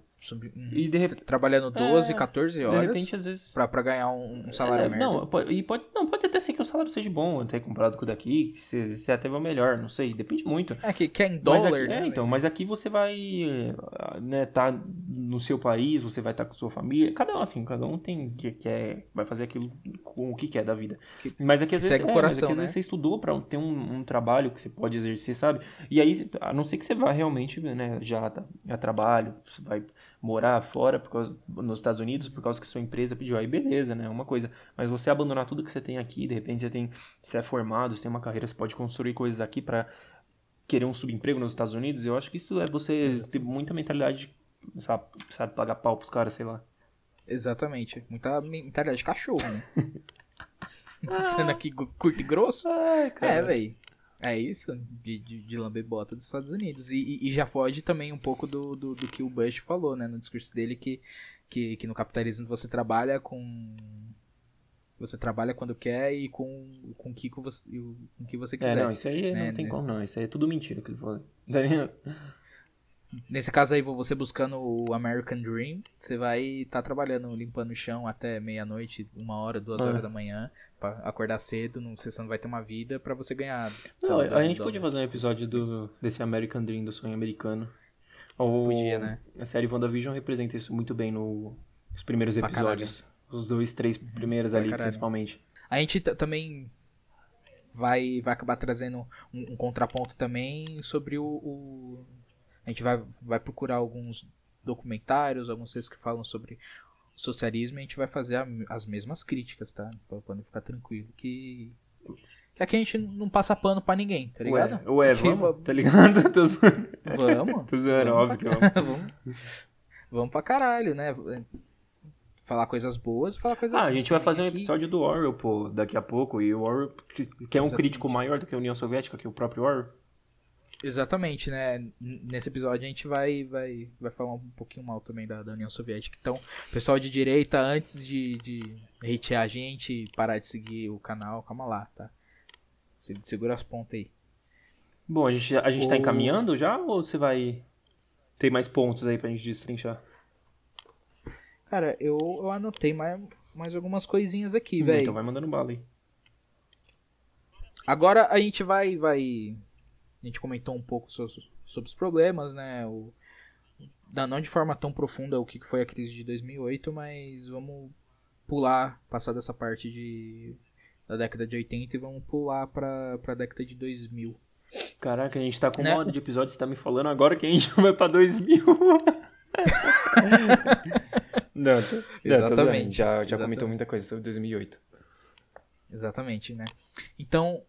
E de repente... Trabalhando 12, é, 14 horas de repente, às vezes... pra, pra ganhar um, um salário é, merda. Não, pode, e pode, não, pode até ser que o salário seja bom, ter comprado com daqui, que você, você até vai melhor, não sei, depende muito. É, que, que é em dólar, aqui, né? É, então, mas aqui você vai né, tá no seu país, você vai estar tá com sua família, cada um assim, cada um tem que quer, vai fazer aquilo com o que quer da vida. Que, mas aqui às vezes, segue o coração, é, mas aqui, né? às vezes você estudou pra ter um, um, trabalho que você pode exercer, sabe? E aí, a não ser que você vá realmente, né, já a trabalho, você vai morar fora por causa, nos Estados Unidos por causa que sua empresa pediu. Aí beleza, né? Uma coisa. Mas você abandonar tudo que você tem aqui, de repente você tem. Você é formado, você tem uma carreira, você pode construir coisas aqui para querer um subemprego nos Estados Unidos. Eu acho que isso é você ter muita mentalidade, sabe, sabe pagar pau pros caras, sei lá. Exatamente. Muita mentalidade de cachorro, né? Sendo aqui curto e grosso. Ai, é, velho. É isso, de, de, de lamber bota dos Estados Unidos. E, e, e, já foge também um pouco do, do, do, que o Bush falou, né, no discurso dele, que, que, que no capitalismo você trabalha com. Você trabalha quando quer e com, com, que, com, você, com que você quiser. É, não, isso aí né, não tem nesse... como não. Isso aí é tudo mentira que ele falou. Nesse caso aí, você buscando o American Dream, você vai estar tá trabalhando, limpando o chão até meia-noite, uma hora, duas ah. horas da manhã, para acordar cedo, não, você não vai ter uma vida para você ganhar. Não, a gente podia fazer um episódio do, desse American Dream, do sonho americano. Ou, podia, né? A série WandaVision representa isso muito bem no, nos primeiros episódios. Os dois, três primeiros ali, caralho. principalmente. A gente também vai, vai acabar trazendo um, um contraponto também sobre o, o a gente vai, vai procurar alguns documentários, alguns textos que falam sobre socialismo e a gente vai fazer a, as mesmas críticas, tá? Pra poder ficar tranquilo que. Que aqui a gente não passa pano pra ninguém, tá ligado? Ué, ué vamos, tá ligado? Tô zoando. Vamos. Tô zoando, óbvio que vamos. vamos. Vamos pra caralho, né? Falar coisas boas e falar coisas Ah, a gente vai fazer um episódio do Orwell, pô, daqui a pouco. E o Orwell, que é um crítico maior do que a União Soviética, que o próprio Orwell. Exatamente, né? Nesse episódio a gente vai, vai, vai falar um pouquinho mal também da, da União Soviética. Então, pessoal de direita, antes de, de hatear a gente parar de seguir o canal, calma lá, tá? Segura as pontas aí. Bom, a gente, a gente tá o... tá encaminhando já ou você vai ter mais pontos aí pra gente destrinchar? Cara, eu, eu anotei mais, mais algumas coisinhas aqui, hum, velho. Então vai mandando bala aí. Agora a gente vai, vai a gente comentou um pouco sobre, os problemas, né? O, não de forma tão profunda o que foi a crise de 2008, mas vamos pular, passar dessa parte de, da década de 80 e vamos pular pra, pra década de 2000. Caraca, a gente tá com né? uma hora de episódio, você tá me falando agora que a gente vai pra 2000. não, Exatamente. Já, já Exatamente. comentou muita coisa sobre 2008. Exatamente, né? Então,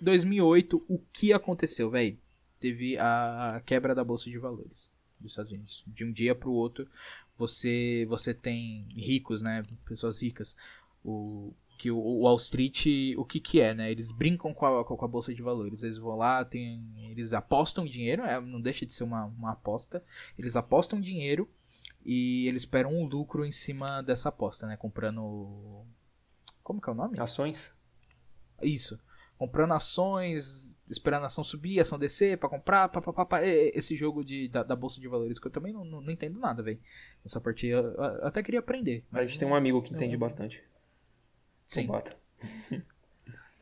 2008, o que aconteceu, velho? Teve a quebra da bolsa de valores dos Estados Unidos. De um dia para o outro, você você tem ricos, né, pessoas ricas. O que o, o Wall Street, o que que é, né? Eles brincam com a, com a bolsa de valores. Eles vão lá, tem, eles apostam dinheiro, é, não deixa de ser uma, uma aposta. Eles apostam dinheiro e eles esperam um lucro em cima dessa aposta, né? Comprando. Como que é o nome? Ações. Isso. Comprando ações, esperando a ação subir, a ação descer pra comprar, pá, pá, pá, pá. esse jogo de, da, da, Bolsa de Valores que eu também não, não, não entendo nada, velho. Essa parte eu, eu, até queria aprender. a gente tem um amigo que entende bastante. Sim.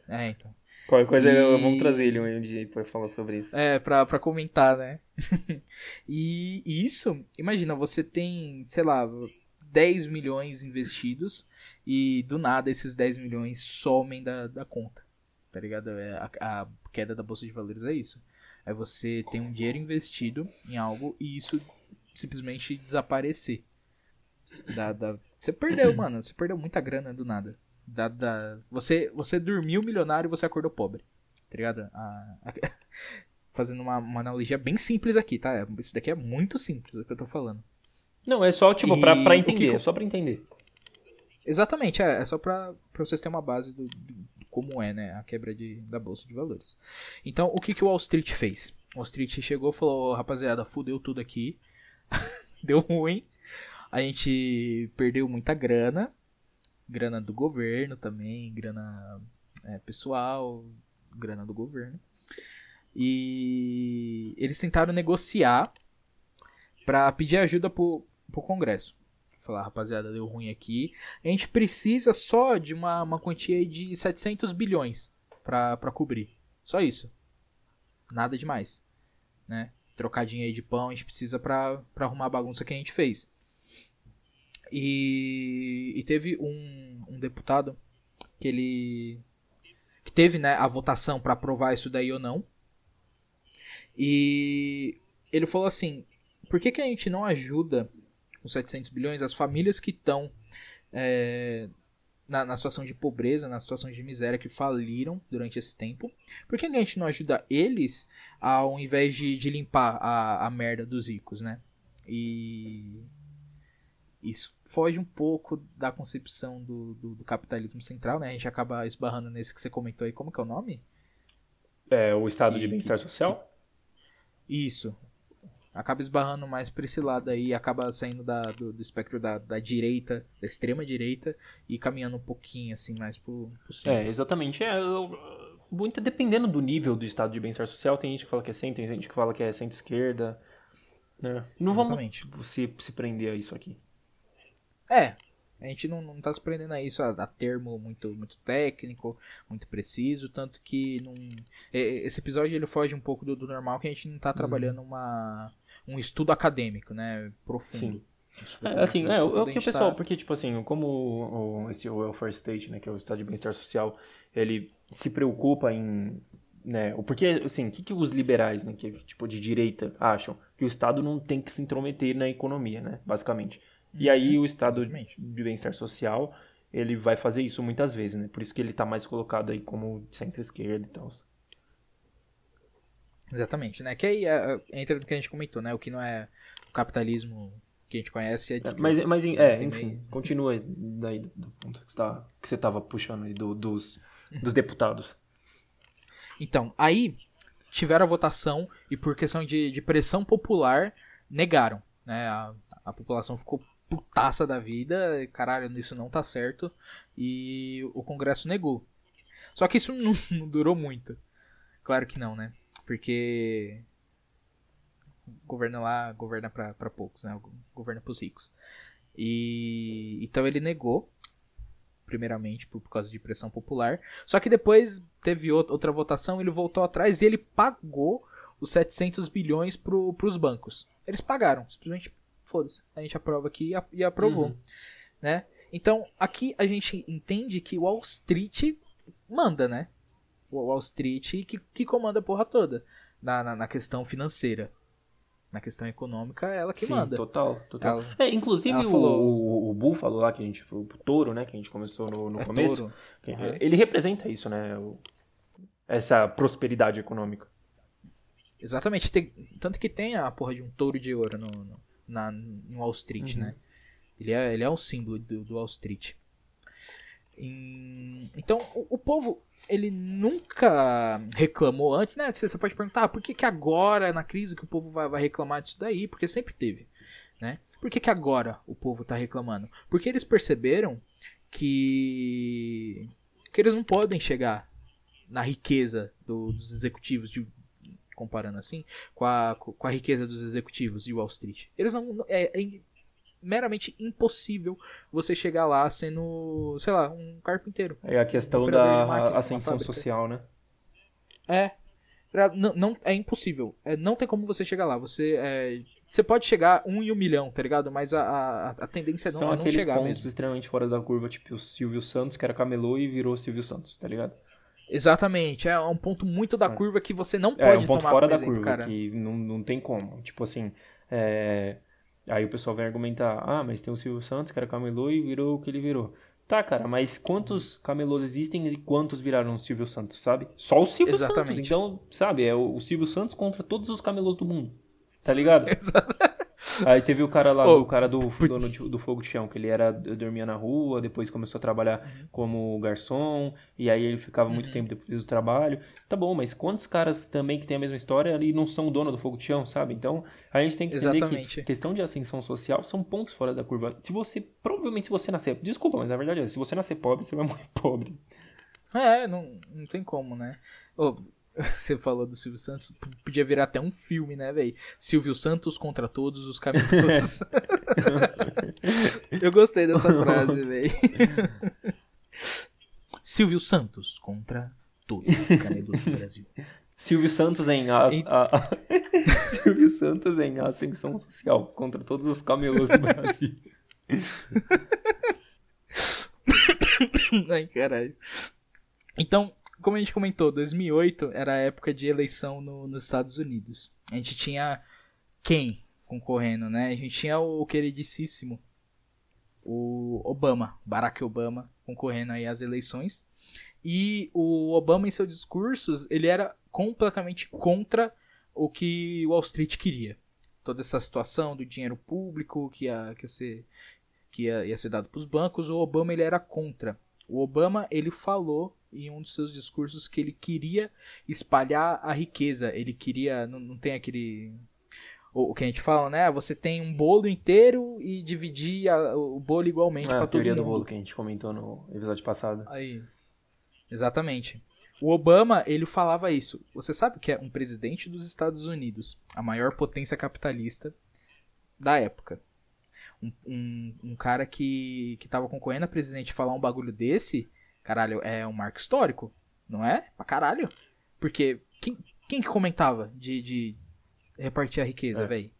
é, então. Qualquer coisa, e... vamos trazer ele um dia pra falar sobre isso. É, pra, pra comentar, né? e, e isso, imagina, você tem, sei lá, 10 milhões investidos e do nada esses 10 milhões somem da, da conta. Tá ligado? É, a, a queda da bolsa de valores é isso. É você tem um dinheiro investido em algo e isso simplesmente desaparecer. Da, da... Você perdeu, mano. Você perdeu muita grana do nada. Da, da... Você, você dormiu milionário e você acordou pobre. Tá ligado? A, a... Fazendo uma, uma, analogia bem simples aqui, tá? Isso daqui é muito simples o que eu tô falando. Não, é só, tipo, e... pra, pra entender. Que... É só pra entender. Exatamente, é, é só pra, pra vocês terem uma base do, do, como é, né? A quebra de, da bolsa de valores. Então, o que, que o Wall Street fez? O Wall Street chegou e falou: rapaziada, fudeu tudo aqui. Deu ruim. A gente perdeu muita grana grana do governo também, grana é, pessoal, grana do governo. E eles tentaram negociar para pedir ajuda pro, pro Congresso. Falar, rapaziada, deu ruim aqui. A gente precisa só de uma, uma quantia de 700 bilhões para cobrir. Só isso. Nada demais. Né? Trocadinha aí de pão, a gente precisa pra arrumar a bagunça que a gente fez. E, e teve um, um deputado que ele que teve né, a votação para aprovar isso daí ou não. E ele falou assim: por que, que a gente não ajuda com 700 bilhões as famílias que estão é, na, na, situação de pobreza, na situação de miséria, que faliram durante esse tempo? Por que, que a gente não ajuda eles ao invés de, de limpar a, a merda dos ricos, né? E isso foge um pouco da concepção do, do, do, capitalismo central, né? A gente acaba esbarrando nesse que você comentou aí. Como que é o nome? É o estado que, de bem-estar social? Que, isso. Acaba esbarrando mais pra esse lado aí, acaba saindo da, do, do espectro da, da direita, da extrema direita, e caminhando um pouquinho assim mais pro, pro centro. É, exatamente. É, muito dependendo do nível do estado de bem-estar social, tem gente que fala que é centro, tem gente que fala que é centro-esquerda. Né? Não Exatamente. vamos se, se prender a isso aqui. É, a gente não, não tá se prendendo a isso, a, a, termo muito, muito técnico, muito preciso, tanto que não, esse episódio ele foge um pouco do, do normal, que a gente não tá uhum. trabalhando uma, um estudo acadêmico, né, profundo. É, assim, é, o, que o pessoal, tá... porque tipo assim, como o, o, esse welfare state, né, que é o estado de bem-estar social, ele se preocupa em, né, porque assim, o que, que os liberais, né, que tipo de direita acham? Que o Estado não tem que se intrometer na economia, né, basicamente. E aí uhum. o estado Exatamente. de bem-estar social, ele vai fazer isso muitas vezes, né? Por isso que ele está mais colocado aí como centro-esquerda e tal. Exatamente, né? Que aí é, é, entra no que a gente comentou, né? O que não é o capitalismo que a gente conhece é de Mas, mas é, enfim, meio... continua daí do ponto que você tá, estava puxando aí do, dos, dos deputados. Então, aí tiveram a votação e por questão de, de pressão popular negaram, né? A, a população ficou putaça da vida, caralho, isso não tá certo, e o Congresso negou. Só que isso não, não durou muito. Claro que não, né? Porque o governo lá governa para poucos, né? Governa pros ricos. E então ele negou, primeiramente por, por causa de pressão popular. Só que depois teve outra votação, ele voltou atrás e ele pagou os 700 bilhões pro, pros bancos. Eles pagaram, simplesmente foda-se, a gente aprova aqui e aprovou, uhum. né? Então, aqui a gente entende que o Wall Street manda, né? O Wall Street que, que comanda a porra toda na, na, na questão financeira. Na questão econômica, ela que Sim, manda. total, total. Ela, é, inclusive o, falou... o, o Búfalo lá, que a gente, o touro, né, que a gente começou no, no é começo, uhum. ele representa isso, né, o, essa prosperidade econômica. Exatamente, tem, tanto que tem a porra de um touro de ouro no, no na, no Wall Street, uhum. né? Ele é, ele é um símbolo do, do Wall Street. Então, o, o, povo, ele nunca reclamou antes, né? Você pode perguntar, ah, por que, que agora, na crise, que o povo vai, vai reclamar disso daí? Porque sempre teve, né? Por que, que agora o povo tá reclamando? Porque eles perceberam que, que eles não podem chegar na riqueza do, dos executivos, de, comparando assim, com a, com a riqueza dos executivos de Wall Street. Eles não. É, é meramente impossível você chegar lá sendo, sei lá, um carpinteiro. É a questão da máquina, ascensão social, né? É. Não, não, é impossível. É, não tem como você chegar lá. Você é, você pode chegar um em um milhão, tá ligado? Mas a, a, a tendência é não, São é não chegar pontos mesmo. extremamente fora da curva, tipo o Silvio Santos, que era camelô e virou Silvio Santos, tá ligado? Exatamente, é um ponto muito da é. curva que você não pode é, um ponto tomar fora da exemplo, curva, cara. que não, não tem como. Tipo assim, é... aí o pessoal vem argumentar, ah, mas tem o Silvio Santos que era camelô e virou o que ele virou. Tá, cara, mas quantos camelôs existem e quantos viraram o Silvio Santos, sabe? Só o Silvio Exatamente. Santos. Então, sabe, é o Silvio Santos contra todos os camelôs do mundo. Tá ligado? Exatamente. Aí teve o cara lá, oh, o cara do dono do Fogo de Chão, que ele era dormia na rua, depois começou a trabalhar uhum. como garçom, e aí ele ficava muito uhum. tempo depois do trabalho. Tá bom, mas quantos caras também que tem a mesma história ali não são dono do Fogo de Chão, sabe? Então, a gente tem que entender Exatamente. que questão de ascensão social são pontos fora da curva. Se você, provavelmente se você nascer, desculpa, mas a verdade é, se você nascer pobre, você vai morrer pobre. É, não, não tem como, né? Oh, Você falou do Silvio Santos, podia virar até um filme, né, velho? Silvio Santos contra todos os caminhos. Eu gostei dessa frase, velho. Silvio Santos contra todos os camelos do Brasil. Silvio Santos em a, a, a... Silvio Santos em ascensão social contra todos os camelos do Brasil. Ai, caralho. Então, como a gente comentou, 2008 era a época de eleição no, nos Estados Unidos. A gente tinha quem concorrendo, né? A gente tinha o queridíssimo o Obama, Barack Obama, concorrendo aí às eleições. E o Obama, em seus discursos, ele era completamente contra o que Wall Street queria. Toda essa situação do dinheiro público que ia, que ia ser, que ia, ia ser dado para os bancos, o Obama ele era contra. O Obama ele falou em um dos seus discursos que ele queria espalhar a riqueza. Ele queria. Não, não tem aquele. O, o que a gente fala, né? Você tem um bolo inteiro e dividir a, o bolo igualmente é, para todo mundo. A teoria do bolo que a gente comentou no episódio passado. Aí. Exatamente. O Obama, ele falava isso. Você sabe que é um presidente dos Estados Unidos, a maior potência capitalista da época. Um, um, um cara que, que tava concorrendo a presidente falar um bagulho desse, Caralho, é um marco histórico, não é? Pra caralho. Porque quem, quem que comentava de, de repartir a riqueza, é. velho?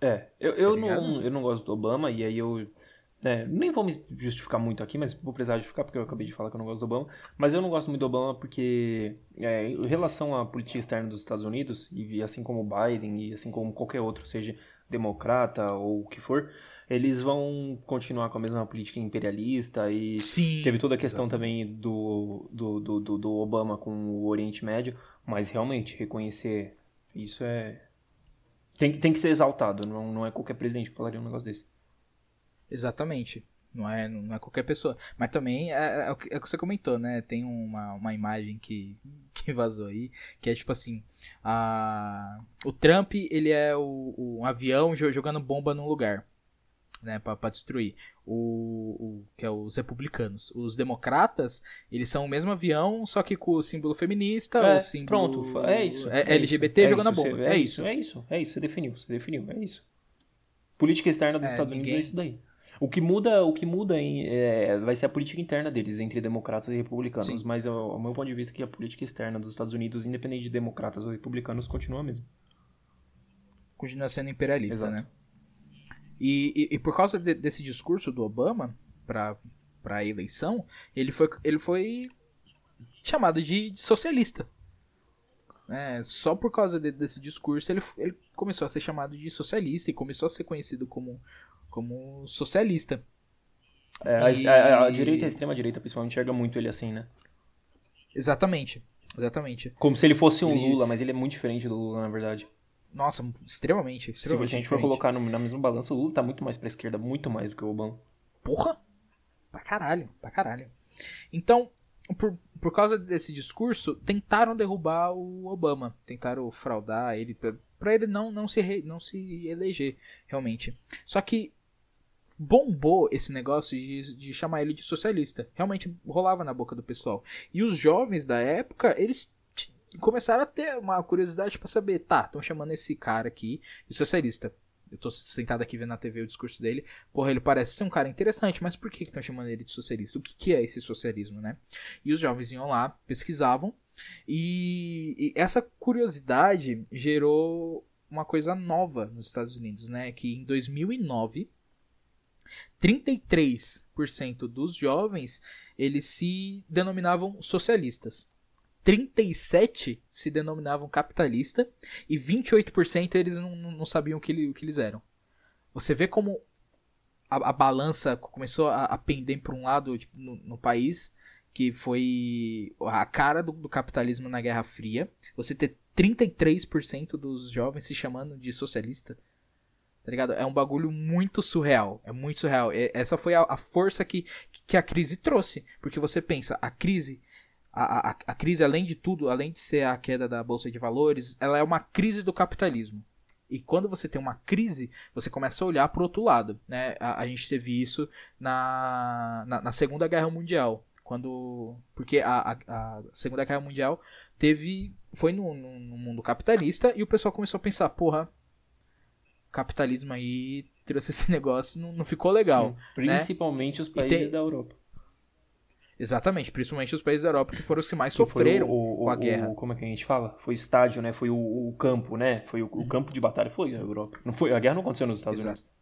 É, eu, eu, tá não, eu não gosto do Obama, e aí eu. É, nem vou me justificar muito aqui, mas vou precisar justificar porque eu acabei de falar que eu não gosto do Obama. Mas eu não gosto muito do Obama porque, é, em relação à política externa dos Estados Unidos, e assim como o Biden, e assim como qualquer outro, seja democrata ou o que for, eles vão continuar com a mesma política imperialista e Sim, teve toda a questão exatamente. também do, do, do, do, Obama com o Oriente Médio, mas realmente reconhecer isso é. Tem, tem que ser exaltado, não, não é qualquer presidente que falaria um negócio desse. Exatamente. Não é, não é qualquer pessoa. Mas também é, é, é, o que, é, o que, você comentou, né? Tem uma, uma imagem que, que vazou aí, que é tipo assim: a, o Trump ele é o, o um avião jogando bomba num lugar né, para destruir. O, o, que é os republicanos. Os democratas, eles são o mesmo avião, só que com o símbolo feminista, é, o símbolo pronto, é isso, é, é LGBT isso, jogando a bomba. É, isso, é isso, é isso, você definiu, você definiu, é isso. Política externa dos é, Estados ninguém... Unidos é isso daí. O que muda, o que muda em, é, vai ser a política interna deles entre democratas e republicanos, Sim. mas ao, meu ponto de vista que a política externa dos Estados Unidos, independente de democratas ou republicanos, continua a mesma. Continua sendo imperialista, Exato. né? E, e, e por causa de, desse discurso do Obama para a eleição, ele foi, ele foi chamado de, de socialista. É, só por causa de, desse discurso ele, ele começou a ser chamado de socialista e começou a ser conhecido como, como socialista. É, e... a, a, a, direita a extrema direita principalmente enxerga muito ele assim, né? Exatamente, exatamente. Como se ele fosse um Eles... Lula, mas ele é muito diferente do Lula, na verdade. Nossa, extremamente, extremamente. Se a gente for colocar no, na mesma balança, o Lula tá muito mais pra esquerda, muito mais do que o Obama. Porra! Pra caralho, pra caralho. Então, por, por causa desse discurso, tentaram derrubar o Obama. Tentaram fraudar ele para ele não, não, se re, não se eleger, realmente. Só que bombou esse negócio de, de chamar ele de socialista. Realmente rolava na boca do pessoal. E os jovens da época, eles começaram a ter uma curiosidade para saber, tá, estão chamando esse cara aqui de socialista. Eu tô sentado aqui vendo na TV o discurso dele. Porra, ele parece ser um cara interessante, mas por que estão chamando ele de socialista? O que, que é esse socialismo, né? E os jovens iam lá, pesquisavam, e, e essa curiosidade gerou uma coisa nova nos Estados Unidos, né? Que em 2009 33% dos jovens eles se denominavam socialistas. 37 se denominavam capitalista e 28% eles não, não sabiam o que, o que eles eram. Você vê como a, a balança começou a, a pender para um lado tipo, no, no, país, que foi a cara do, do, capitalismo na Guerra Fria. Você ter 33% dos jovens se chamando de socialista. Tá ligado? É um bagulho muito surreal. É muito surreal. E essa foi a, a força que, que a crise trouxe. Porque você pensa, a crise a, a, a, crise, além de tudo, além de ser a queda da bolsa de valores, ela é uma crise do capitalismo. E quando você tem uma crise, você começa a olhar para o outro lado. Né? A, a, gente teve isso na, na, na, Segunda Guerra Mundial. quando Porque a, a, Segunda Guerra Mundial teve foi no, no, no, mundo capitalista e o pessoal começou a pensar, porra, capitalismo aí trouxe esse negócio, não, não ficou legal. Sim, né? principalmente né? os países tem... da Europa. Exatamente, principalmente os países da Europa que foram os que mais que sofreram o, o, com a guerra. O, como é que a gente fala? Foi estádio, né? Foi o, campo, né? Foi o, campo de batalha, foi a Europa. Não foi, a guerra não aconteceu nos Estados Exato. Unidos.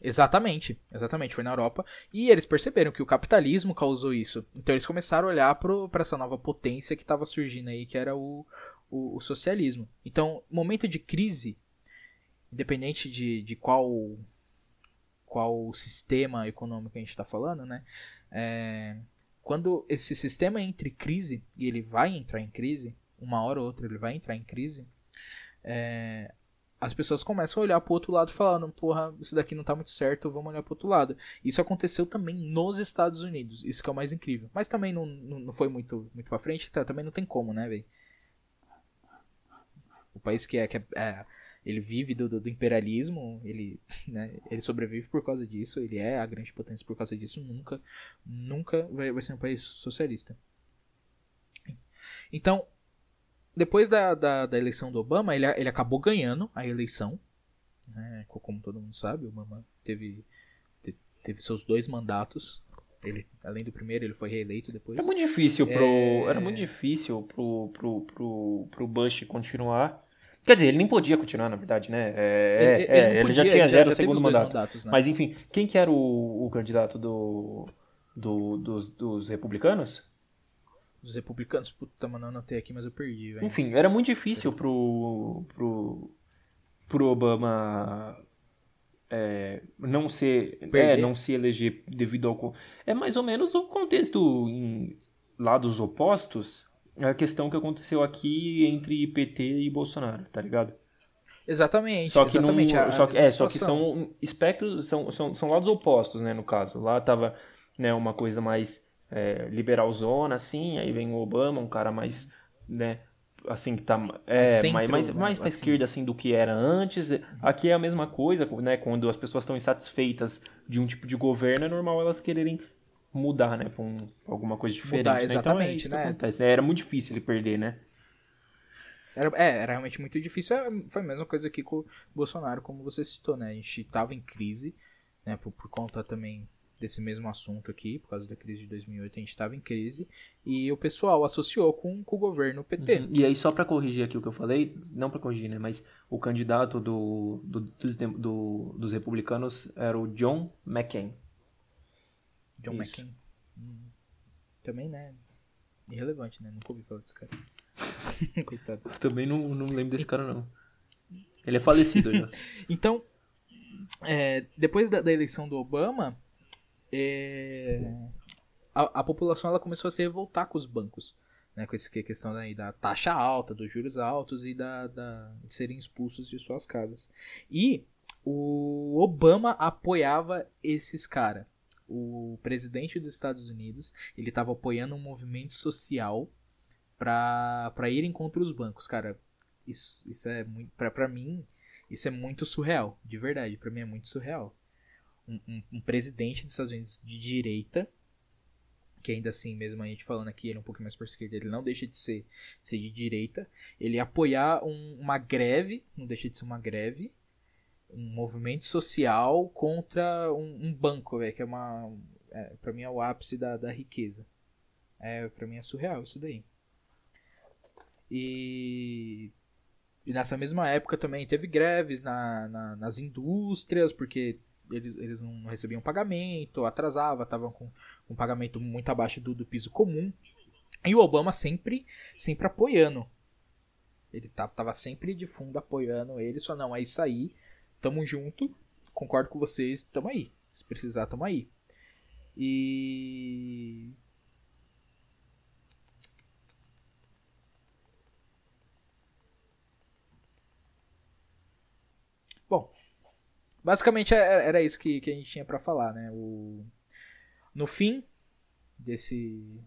Exatamente, exatamente, foi na Europa. E eles perceberam que o capitalismo causou isso. Então eles começaram a olhar para essa nova potência que estava surgindo aí, que era o, o, o, socialismo. Então, momento de crise, independente de, de qual, qual sistema econômico a gente está falando, né? É, quando esse sistema entra em crise, e ele vai entrar em crise, uma hora ou outra ele vai entrar em crise, é, as pessoas começam a olhar pro outro lado falando, porra, isso daqui não tá muito certo, vamos olhar pro outro lado. Isso aconteceu também nos Estados Unidos, isso que é o mais incrível. Mas também não, não, foi muito, muito pra frente, tá, também não tem como, né, velho? O país que é, que é, é ele vive do, do, do imperialismo, ele, né, ele sobrevive por causa disso, ele é a grande potência por causa disso, nunca, nunca vai, vai ser um país socialista. Então, depois da, da, da eleição do Obama, ele, ele acabou ganhando a eleição, né, como todo mundo sabe, o Obama teve, teve seus dois mandatos ele, além do primeiro, ele foi reeleito depois. Era muito difícil pro, é... era muito difícil pro, pro, pro, pro Bush continuar. Quer dizer, ele nem podia continuar, na verdade, né? É, ele, ele, é, ele já tinha zero já, já segundo mandato. Mandatos, né? Mas enfim, quem que era o, o candidato do, do, dos, dos republicanos? Dos republicanos? Puta, mano, eu anotei aqui, mas eu perdi, velho. Enfim, era muito difícil pro, pro, pro Obama é, não ser é, não se eleger devido ao é mais ou menos o contexto em lados opostos a questão que aconteceu aqui entre PT e Bolsonaro, tá ligado? Exatamente, só que exatamente. a, só, que, é, só que são espectros, são, são, são lados opostos, né, no caso. Lá tava né, uma coisa mais é, liberalzona, assim, aí vem o Obama, um cara mais, né, assim, que tá é, Centro, mais, mais, mais pra assim. esquerda, assim, do que era antes. Aqui é a mesma coisa, né, quando as pessoas estão insatisfeitas de um tipo de governo, é normal elas quererem mudar, né? Pra um, alguma coisa diferente. Mudar, né? exatamente, então é né? acontece. Era muito difícil ele perder, né? Era, é, era realmente muito difícil. É, foi a mesma coisa aqui com o Bolsonaro, como você citou, né? A gente tava em crise, né? Por, por conta também desse mesmo assunto aqui, por causa da crise de 2008, a gente estava em crise e o pessoal associou com, com o governo PT. Uhum. E aí, só para corrigir aqui o que eu falei, não para corrigir, né, mas o candidato do, do, do, do, dos republicanos era o John McCain. John Isso. McCain. Hum, também, né? Irrelevante, né? Nunca ouvi falar desse cara. Coitado. Eu também não, não lembro desse cara, não. Ele é falecido já. então, é, depois da, da, eleição do Obama, é, a, a, população ela começou a se revoltar com os bancos. Né, com essa questão da, da taxa alta, dos juros altos e da, da, de serem expulsos de suas casas. E o Obama apoiava esses caras o presidente dos Estados Unidos ele estava apoiando um movimento social para irem contra os bancos, cara. Isso, isso é muito. Pra mim, isso é muito surreal. De verdade, para mim é muito surreal. Um, um, um, presidente dos Estados Unidos de direita, que ainda assim, mesmo a gente falando aqui, ele é um pouco mais por esquerda, ele não deixa de ser, de, ser de direita. Ele apoiar um, uma greve, não deixa de ser uma greve, um movimento social contra um, um banco, véio, que é uma. É, pra mim é o ápice da, da riqueza. É, pra mim é surreal isso daí. E, e nessa mesma época também teve greves na, na, nas indústrias, porque eles, eles não recebiam pagamento, atrasava, estavam com um pagamento muito abaixo do, do piso comum. E o Obama sempre, sempre apoiando. Ele tava, tava sempre de fundo apoiando ele, só não, é isso aí, tamo junto, concordo com vocês, tamo aí. Se precisar, tamo aí. E Bom, basicamente é, é, era isso que, que a gente tinha para falar, né? O, no fim desse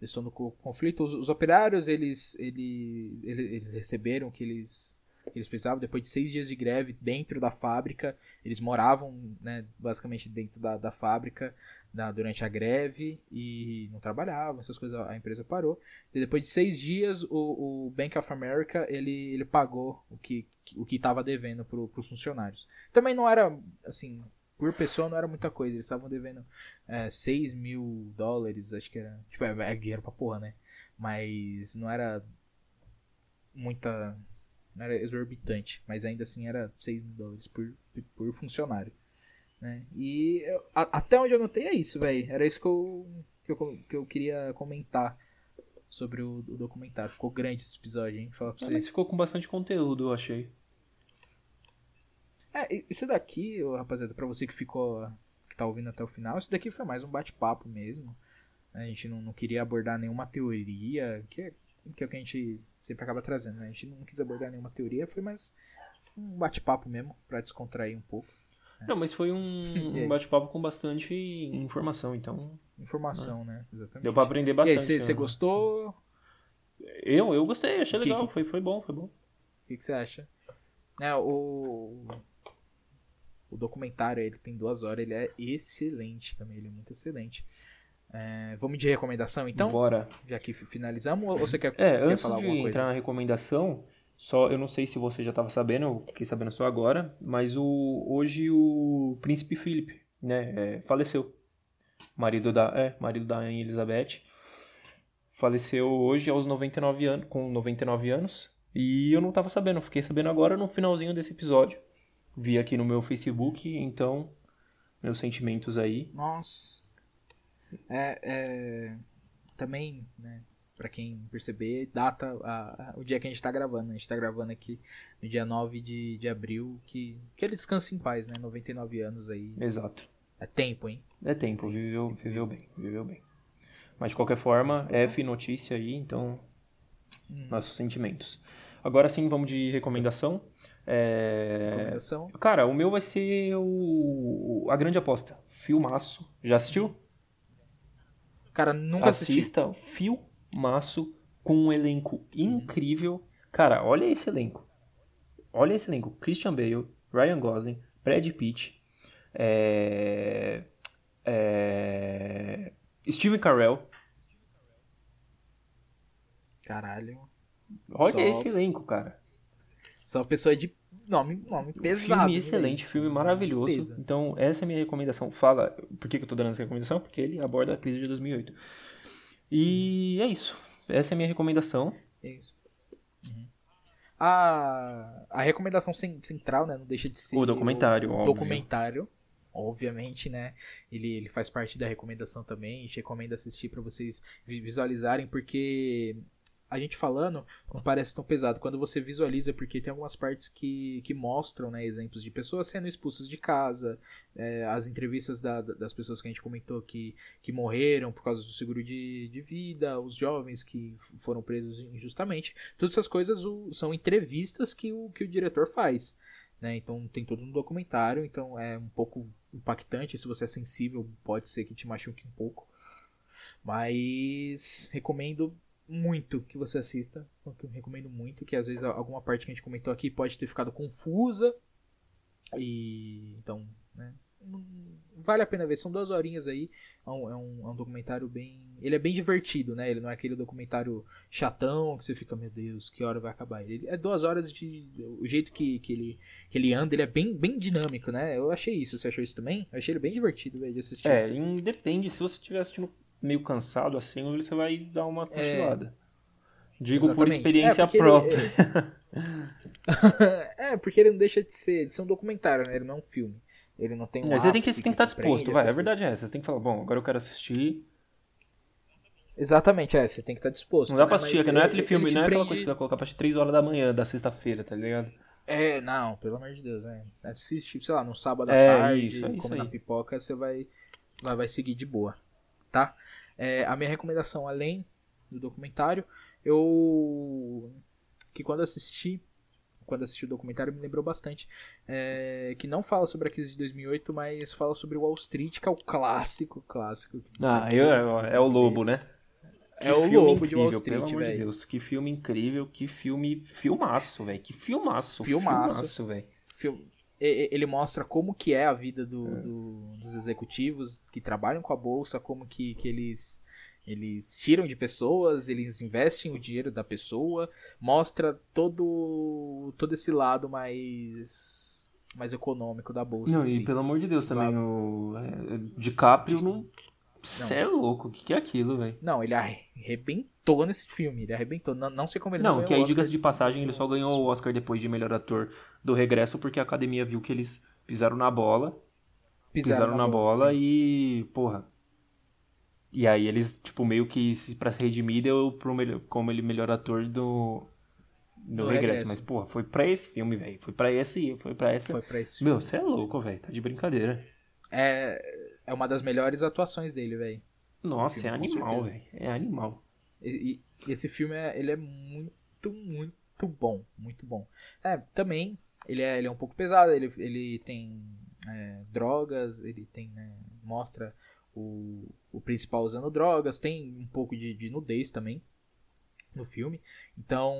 desse no conflito, os, os, operários eles, eles, eles receberam o que eles eles precisavam depois de seis dias de greve dentro da fábrica. Eles moravam, né, basicamente dentro da, da fábrica na, durante a greve e não trabalhavam, essas coisas, a empresa parou. E depois de seis dias, o, o, Bank of America ele, ele pagou o que o que estava devendo para os funcionários. Também não era assim por pessoa não era muita coisa. Eles estavam devendo é, 6 mil dólares, acho que era. Tipo, é, é dinheiro pra porra, né? Mas não era muita. Não era exorbitante. Mas ainda assim era 6 mil dólares por, por funcionário. Né? E eu, a, até onde eu notei é isso, velho. Era isso que eu, que eu, que eu queria comentar sobre o, o documentário. Ficou grande esse episódio, hein? Falar pra ah, mas ficou com bastante conteúdo, eu achei. É, isso daqui, rapaziada, pra você que ficou. que tá ouvindo até o final, isso daqui foi mais um bate-papo mesmo. A gente não, não queria abordar nenhuma teoria, que é, que é o que a gente sempre acaba trazendo, né? A gente não quis abordar nenhuma teoria, foi mais um bate-papo mesmo, para descontrair um pouco. Não, mas foi um, um bate-papo com bastante informação, então. Informação, né? Exatamente. Deu pra aprender bastante. E aí, você né? gostou? Eu, eu gostei, achei legal, que, foi, foi bom, foi bom. O que, que você acha? É, o. O documentário, ele tem duas horas, ele é excelente também, ele é muito excelente. É, vamos de recomendação então? Bora. Já que finalizamos, ou você quer, é, quer antes falar de alguma entrar na recomendação, só, eu não sei se você já estava sabendo, eu fiquei sabendo só agora, mas o, hoje o príncipe Philip, né, é, faleceu. Marido da, é, marido da Rainha Elizabeth. Faleceu hoje aos 99 anos, com 99 anos. E eu não estava sabendo, fiquei sabendo agora no finalzinho desse episódio. Vi aqui no meu Facebook, então meus sentimentos aí. Nossa. É, é também, né, para quem perceber, data a, a, o dia que a gente tá gravando. A gente tá gravando aqui no dia 9 de, de abril, que, que ele descanse em paz, né? 99 anos aí. Exato. É tempo, hein? É tempo, viveu, viveu bem, viveu bem. Mas de qualquer forma, F notícia aí, então. Hum. Nossos sentimentos. Agora sim, vamos de recomendação. É... Recomendação? Cara, o meu vai ser o... A Grande Aposta. Filmaço. Já assistiu? Cara, nunca Assista. assisti. Fio maço com um elenco incrível. Cara, olha esse elenco. Olha esse elenco. Christian Bale, Ryan Gosling, Brad Pitt, é... É... Steven Carell. Caralho. Olha Só... esse elenco, cara. Só pessoa de nome, nome pesado. Filme excelente, filme maravilhoso. Então, essa é a minha recomendação. Fala, por que, que eu tô dando essa recomendação? Porque ele aborda a crise de 2008. E é isso. Essa é a minha recomendação. É isso. Uhum. A, a recomendação central, né, não deixa de ser o documentário, o documentário, obviamente, né? Ele, ele faz parte da recomendação também. A gente recomenda assistir para vocês visualizarem, porque a gente falando não parece tão pesado. Quando você visualiza, porque tem algumas partes que, que mostram né, exemplos de pessoas sendo expulsas de casa, é, as entrevistas da, das pessoas que a gente comentou que, que morreram por causa do seguro de, de vida, os jovens que foram presos injustamente. Todas essas coisas o, são entrevistas que o, que o diretor faz. né? Então tem todo um documentário, então é um pouco impactante. Se você é sensível, pode ser que te machuque um pouco. Mas recomendo muito que você assista. Eu recomendo muito, que às vezes alguma parte que a gente comentou aqui pode ter ficado confusa. E então, né? Vale a pena ver, são duas horinhas aí. É um, é um, é um, documentário bem. Ele é bem divertido, né? Ele não é aquele documentário chatão que você fica, meu Deus, que hora vai acabar. Ele é duas horas de. O jeito que, que, ele, que ele anda, ele é bem, bem dinâmico, né? Eu achei isso. Você achou isso também? Eu achei ele bem divertido véio, de assistir. É, depende. Se você estiver assistindo meio cansado assim, você vai dar uma é. cochilada. É... Digo Exatamente. por experiência é, própria. Ele... é, porque ele não deixa de ser, de ser um documentário, né? Ele não é um filme. Ele não tem um Mas você tem que, tem que estar disposto, prende, vai. A verdade é essa. Você tem que falar, bom, agora eu quero assistir. Exatamente, é, você tem que estar disposto. Não dá né? pra assistir, Mas não é aquele filme, não é aquela coisa que você vai colocar pra assistir 3 horas da manhã da sexta-feira, tá ligado? É, não, pelo amor de Deus, né? Assiste, sei lá, no sábado à é, tarde, isso, é como na pipoca, você vai, vai, vai seguir de boa, tá? É, a minha recomendação, além do documentário, eu. que quando assisti quando assisti o documentário, me lembrou bastante. É, que não fala sobre a crise de 2008, mas fala sobre o Wall Street, que é o clássico, clássico. Ah, eu, é, o Lobo, né? É que é o Lobo incrível, de Wall Street, pelo amor de Deus. Que filme incrível, que filme... Filmaço, velho. Que filmaço. Filmaço. velho. Ele mostra como que é a vida do, é. do, dos executivos que trabalham com a bolsa, como que, que eles eles tiram de pessoas, eles investem o dinheiro da pessoa, mostra todo todo esse lado mais mais econômico da bolsa. Não, e si. pelo amor de Deus também, o é, DiCaprio não. Você é louco, o que, que é aquilo, velho? Não, ele arrebentou nesse filme, ele arrebentou. Não, não sei como ele não Não, que aí, diga de passagem, ele só ganhou o Oscar depois de melhor ator do regresso, porque a academia viu que eles pisaram na bola. Pisaram, pisaram na, bola, bola e, porra, e aí eles, tipo, meio que pra se redimir deu pro melhor, como ele melhor ator do. No regresso. regresso. Mas, pô, foi pra esse filme, velho. Foi pra esse. Foi pra essa. Foi pra esse Meu, você é louco, velho. Tá de brincadeira. É. É uma das melhores atuações dele, velho. Nossa, filme, é animal, velho. É animal. E, e, esse filme é, ele é muito, muito bom. Muito bom. É, também. Ele é, ele é um pouco pesado. Ele, ele tem é, drogas. Ele tem. Né, mostra o, o principal usando drogas, tem um pouco de, de nudez também no filme. Então,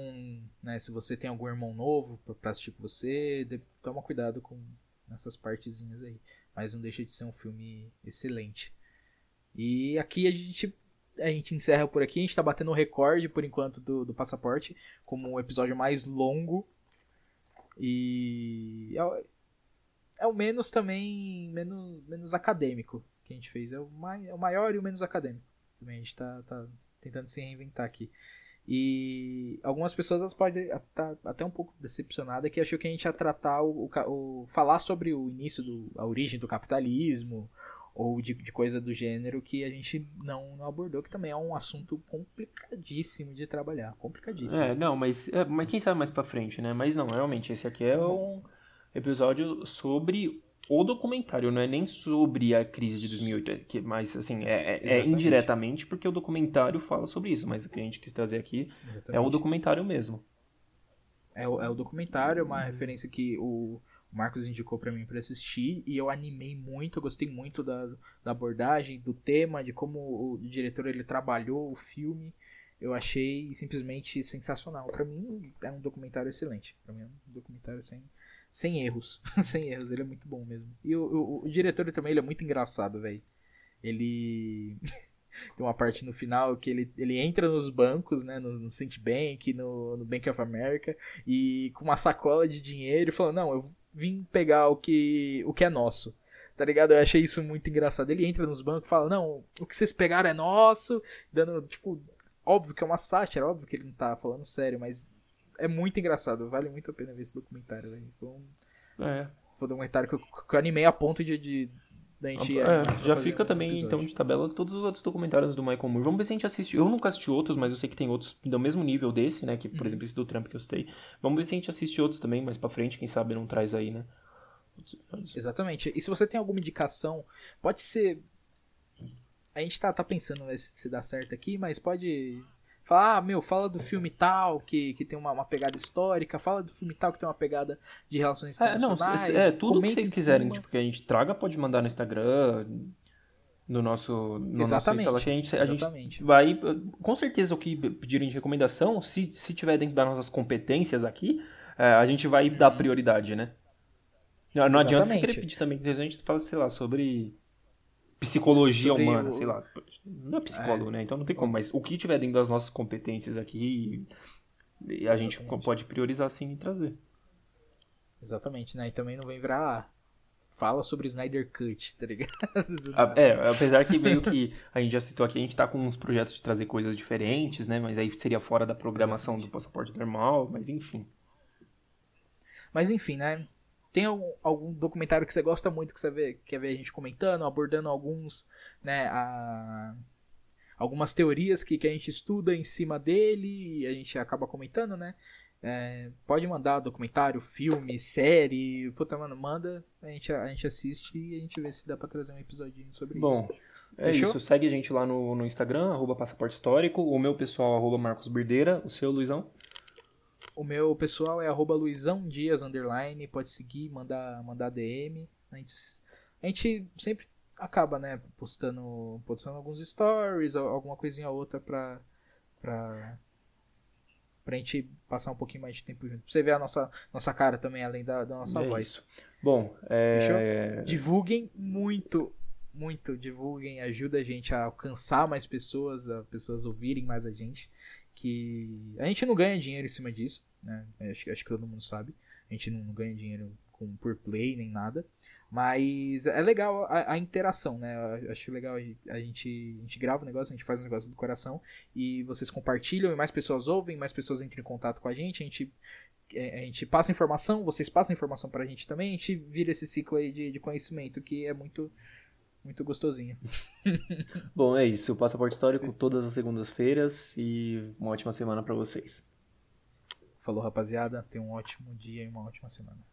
né, se você tem algum irmão novo para assistir com você, de, toma cuidado com essas partezinhas aí. Mas não deixa de ser um filme excelente. E aqui a gente a gente encerra por aqui. A gente tá batendo o recorde por enquanto do, do passaporte, como o episódio mais longo. E é, é o menos também menos, menos acadêmico que a gente fez. É o, mai, é o maior e o menos acadêmico. A gente tá, tá tentando se reinventar aqui. E algumas pessoas podem estar tá até um pouco decepcionadas que achou que a gente ia tratar o, o, o falar sobre o início do a origem do capitalismo ou de, de, coisa do gênero que a gente não, não, abordou, que também é um assunto complicadíssimo de trabalhar, complicadíssimo. É, não, mas, é, mas quem sabe mais para frente, né? Mas não, realmente esse aqui é um episódio sobre o documentário, não é nem sobre a crise de 2008, é que, mas assim, é, é, é, indiretamente porque o documentário fala sobre isso, mas o que a gente quis trazer aqui Exatamente. é o documentário mesmo. É o, é o documentário, é uma referência que o Marcos indicou para mim para assistir e eu animei muito, eu gostei muito da, da abordagem, do tema, de como o diretor ele trabalhou o filme. Eu achei simplesmente sensacional. Para mim é um documentário excelente. Para mim é um documentário sem sem erros. sem erros, ele é muito bom mesmo. E o, o, o diretor também, ele é muito engraçado, velho. Ele. Tem uma parte no final que ele, ele entra nos bancos, né? No, no Citibank, no, no Bank of America, e com uma sacola de dinheiro e falou: Não, eu vim pegar o que, o que é nosso. Tá ligado? Eu achei isso muito engraçado. Ele entra nos bancos e fala: Não, o que vocês pegaram é nosso. Dando, tipo, óbvio que é uma sátira, óbvio que ele não tá falando sério, mas é muito engraçado. Vale muito a pena ver esse documentário, velho. Foi um, é. foi um documentário que eu, que eu animei a ponto de, de da gente é, já fica também episódio. então de tabela todos os outros documentários do Michael Moore. Vamos ver se a gente assiste. Eu nunca assisti outros, mas eu sei que tem outros do mesmo nível desse, né? Que, por uhum. exemplo, esse do Trump que eu citei. Vamos ver se a gente assiste outros também mais para frente, quem sabe não traz aí, né? Exatamente. E se você tem alguma indicação, pode ser. A gente tá, tá pensando se dá certo aqui, mas pode Fala, ah, meu, fala do filme tal, que, que tem uma, uma pegada histórica, fala do filme tal que tem uma pegada de relações É, não, internacionais. é, tudo que vocês em quiserem, tipo, que a gente traga, pode mandar no Instagram, no nosso, no Exatamente, nosso que a gente, a gente exatamente. vai, com certeza o que pedirem de recomendação, se, se tiver dentro das nossas competências aqui, é, a gente vai dar prioridade, né? Não, não adianta você querer pedir também, a gente fala, sei lá, sobre psicologia Sobre humana, o- sei lá. Não é psicólogo, né? Então não tem como, mas o que tiver dentro das nossas competências aqui, a gente Exatamente. pode priorizar sim e trazer. Exatamente, né? E também não vem virar. ah, Fala sobre Snyder Cut, tá ligado? A- É, apesar que meio que a gente já citou aqui, a gente tá com uns projetos de trazer coisas diferentes, né? Mas aí seria fora da programação do passaporte normal, mas enfim. Mas enfim, né? Tem algum, algum documentário que você gosta muito, que você vê, quer ver a gente comentando, abordando alguns, né, a- algumas teorias que, que a gente estuda em cima dele e a gente acaba comentando, né? É, pode mandar documentário, filme, série, puta, mano, manda, a gente, a gente assiste e a gente vê se dá pra trazer um episodinho sobre Bom, isso. é Fechou? isso. Segue a gente lá no, no Instagram, arroba passaporte histórico. O meu pessoal, arroba Marcos Birdeira. O seu, Luizão? O meu pessoal é arroba Luizão Dias, underline, pode seguir, mandar, mandar DM. A gente, a gente sempre acaba, né, postando, postando alguns stories, al- alguma coisinha ou outra pra, pra, pra gente passar um pouquinho mais de tempo junto. Pra você ver a nossa, nossa cara também, além da, da nossa É voz. isso. Bom, é... Divulguem muito, muito, divulguem, ajuda a gente a alcançar mais pessoas, a pessoas ouvirem mais a gente. Que a gente não ganha dinheiro em cima disso, né? Acho, acho que todo mundo sabe. A gente não, ganha dinheiro com por play nem nada. Mas é legal a, a interação, né? Acho legal a gente, a gente grava o negócio, a gente faz o negócio do coração e vocês compartilham e mais pessoas ouvem, mais pessoas entram em contato com a gente, a gente é, a gente passa informação, vocês passam informação pra gente também, a gente vira esse ciclo aí de, de conhecimento que é muito, muito gostosinho. Bom, é isso. O Passaporte Histórico todas as segundas-feiras e uma ótima semana pra vocês. Falou, rapaziada. Tenha um ótimo dia e uma ótima semana.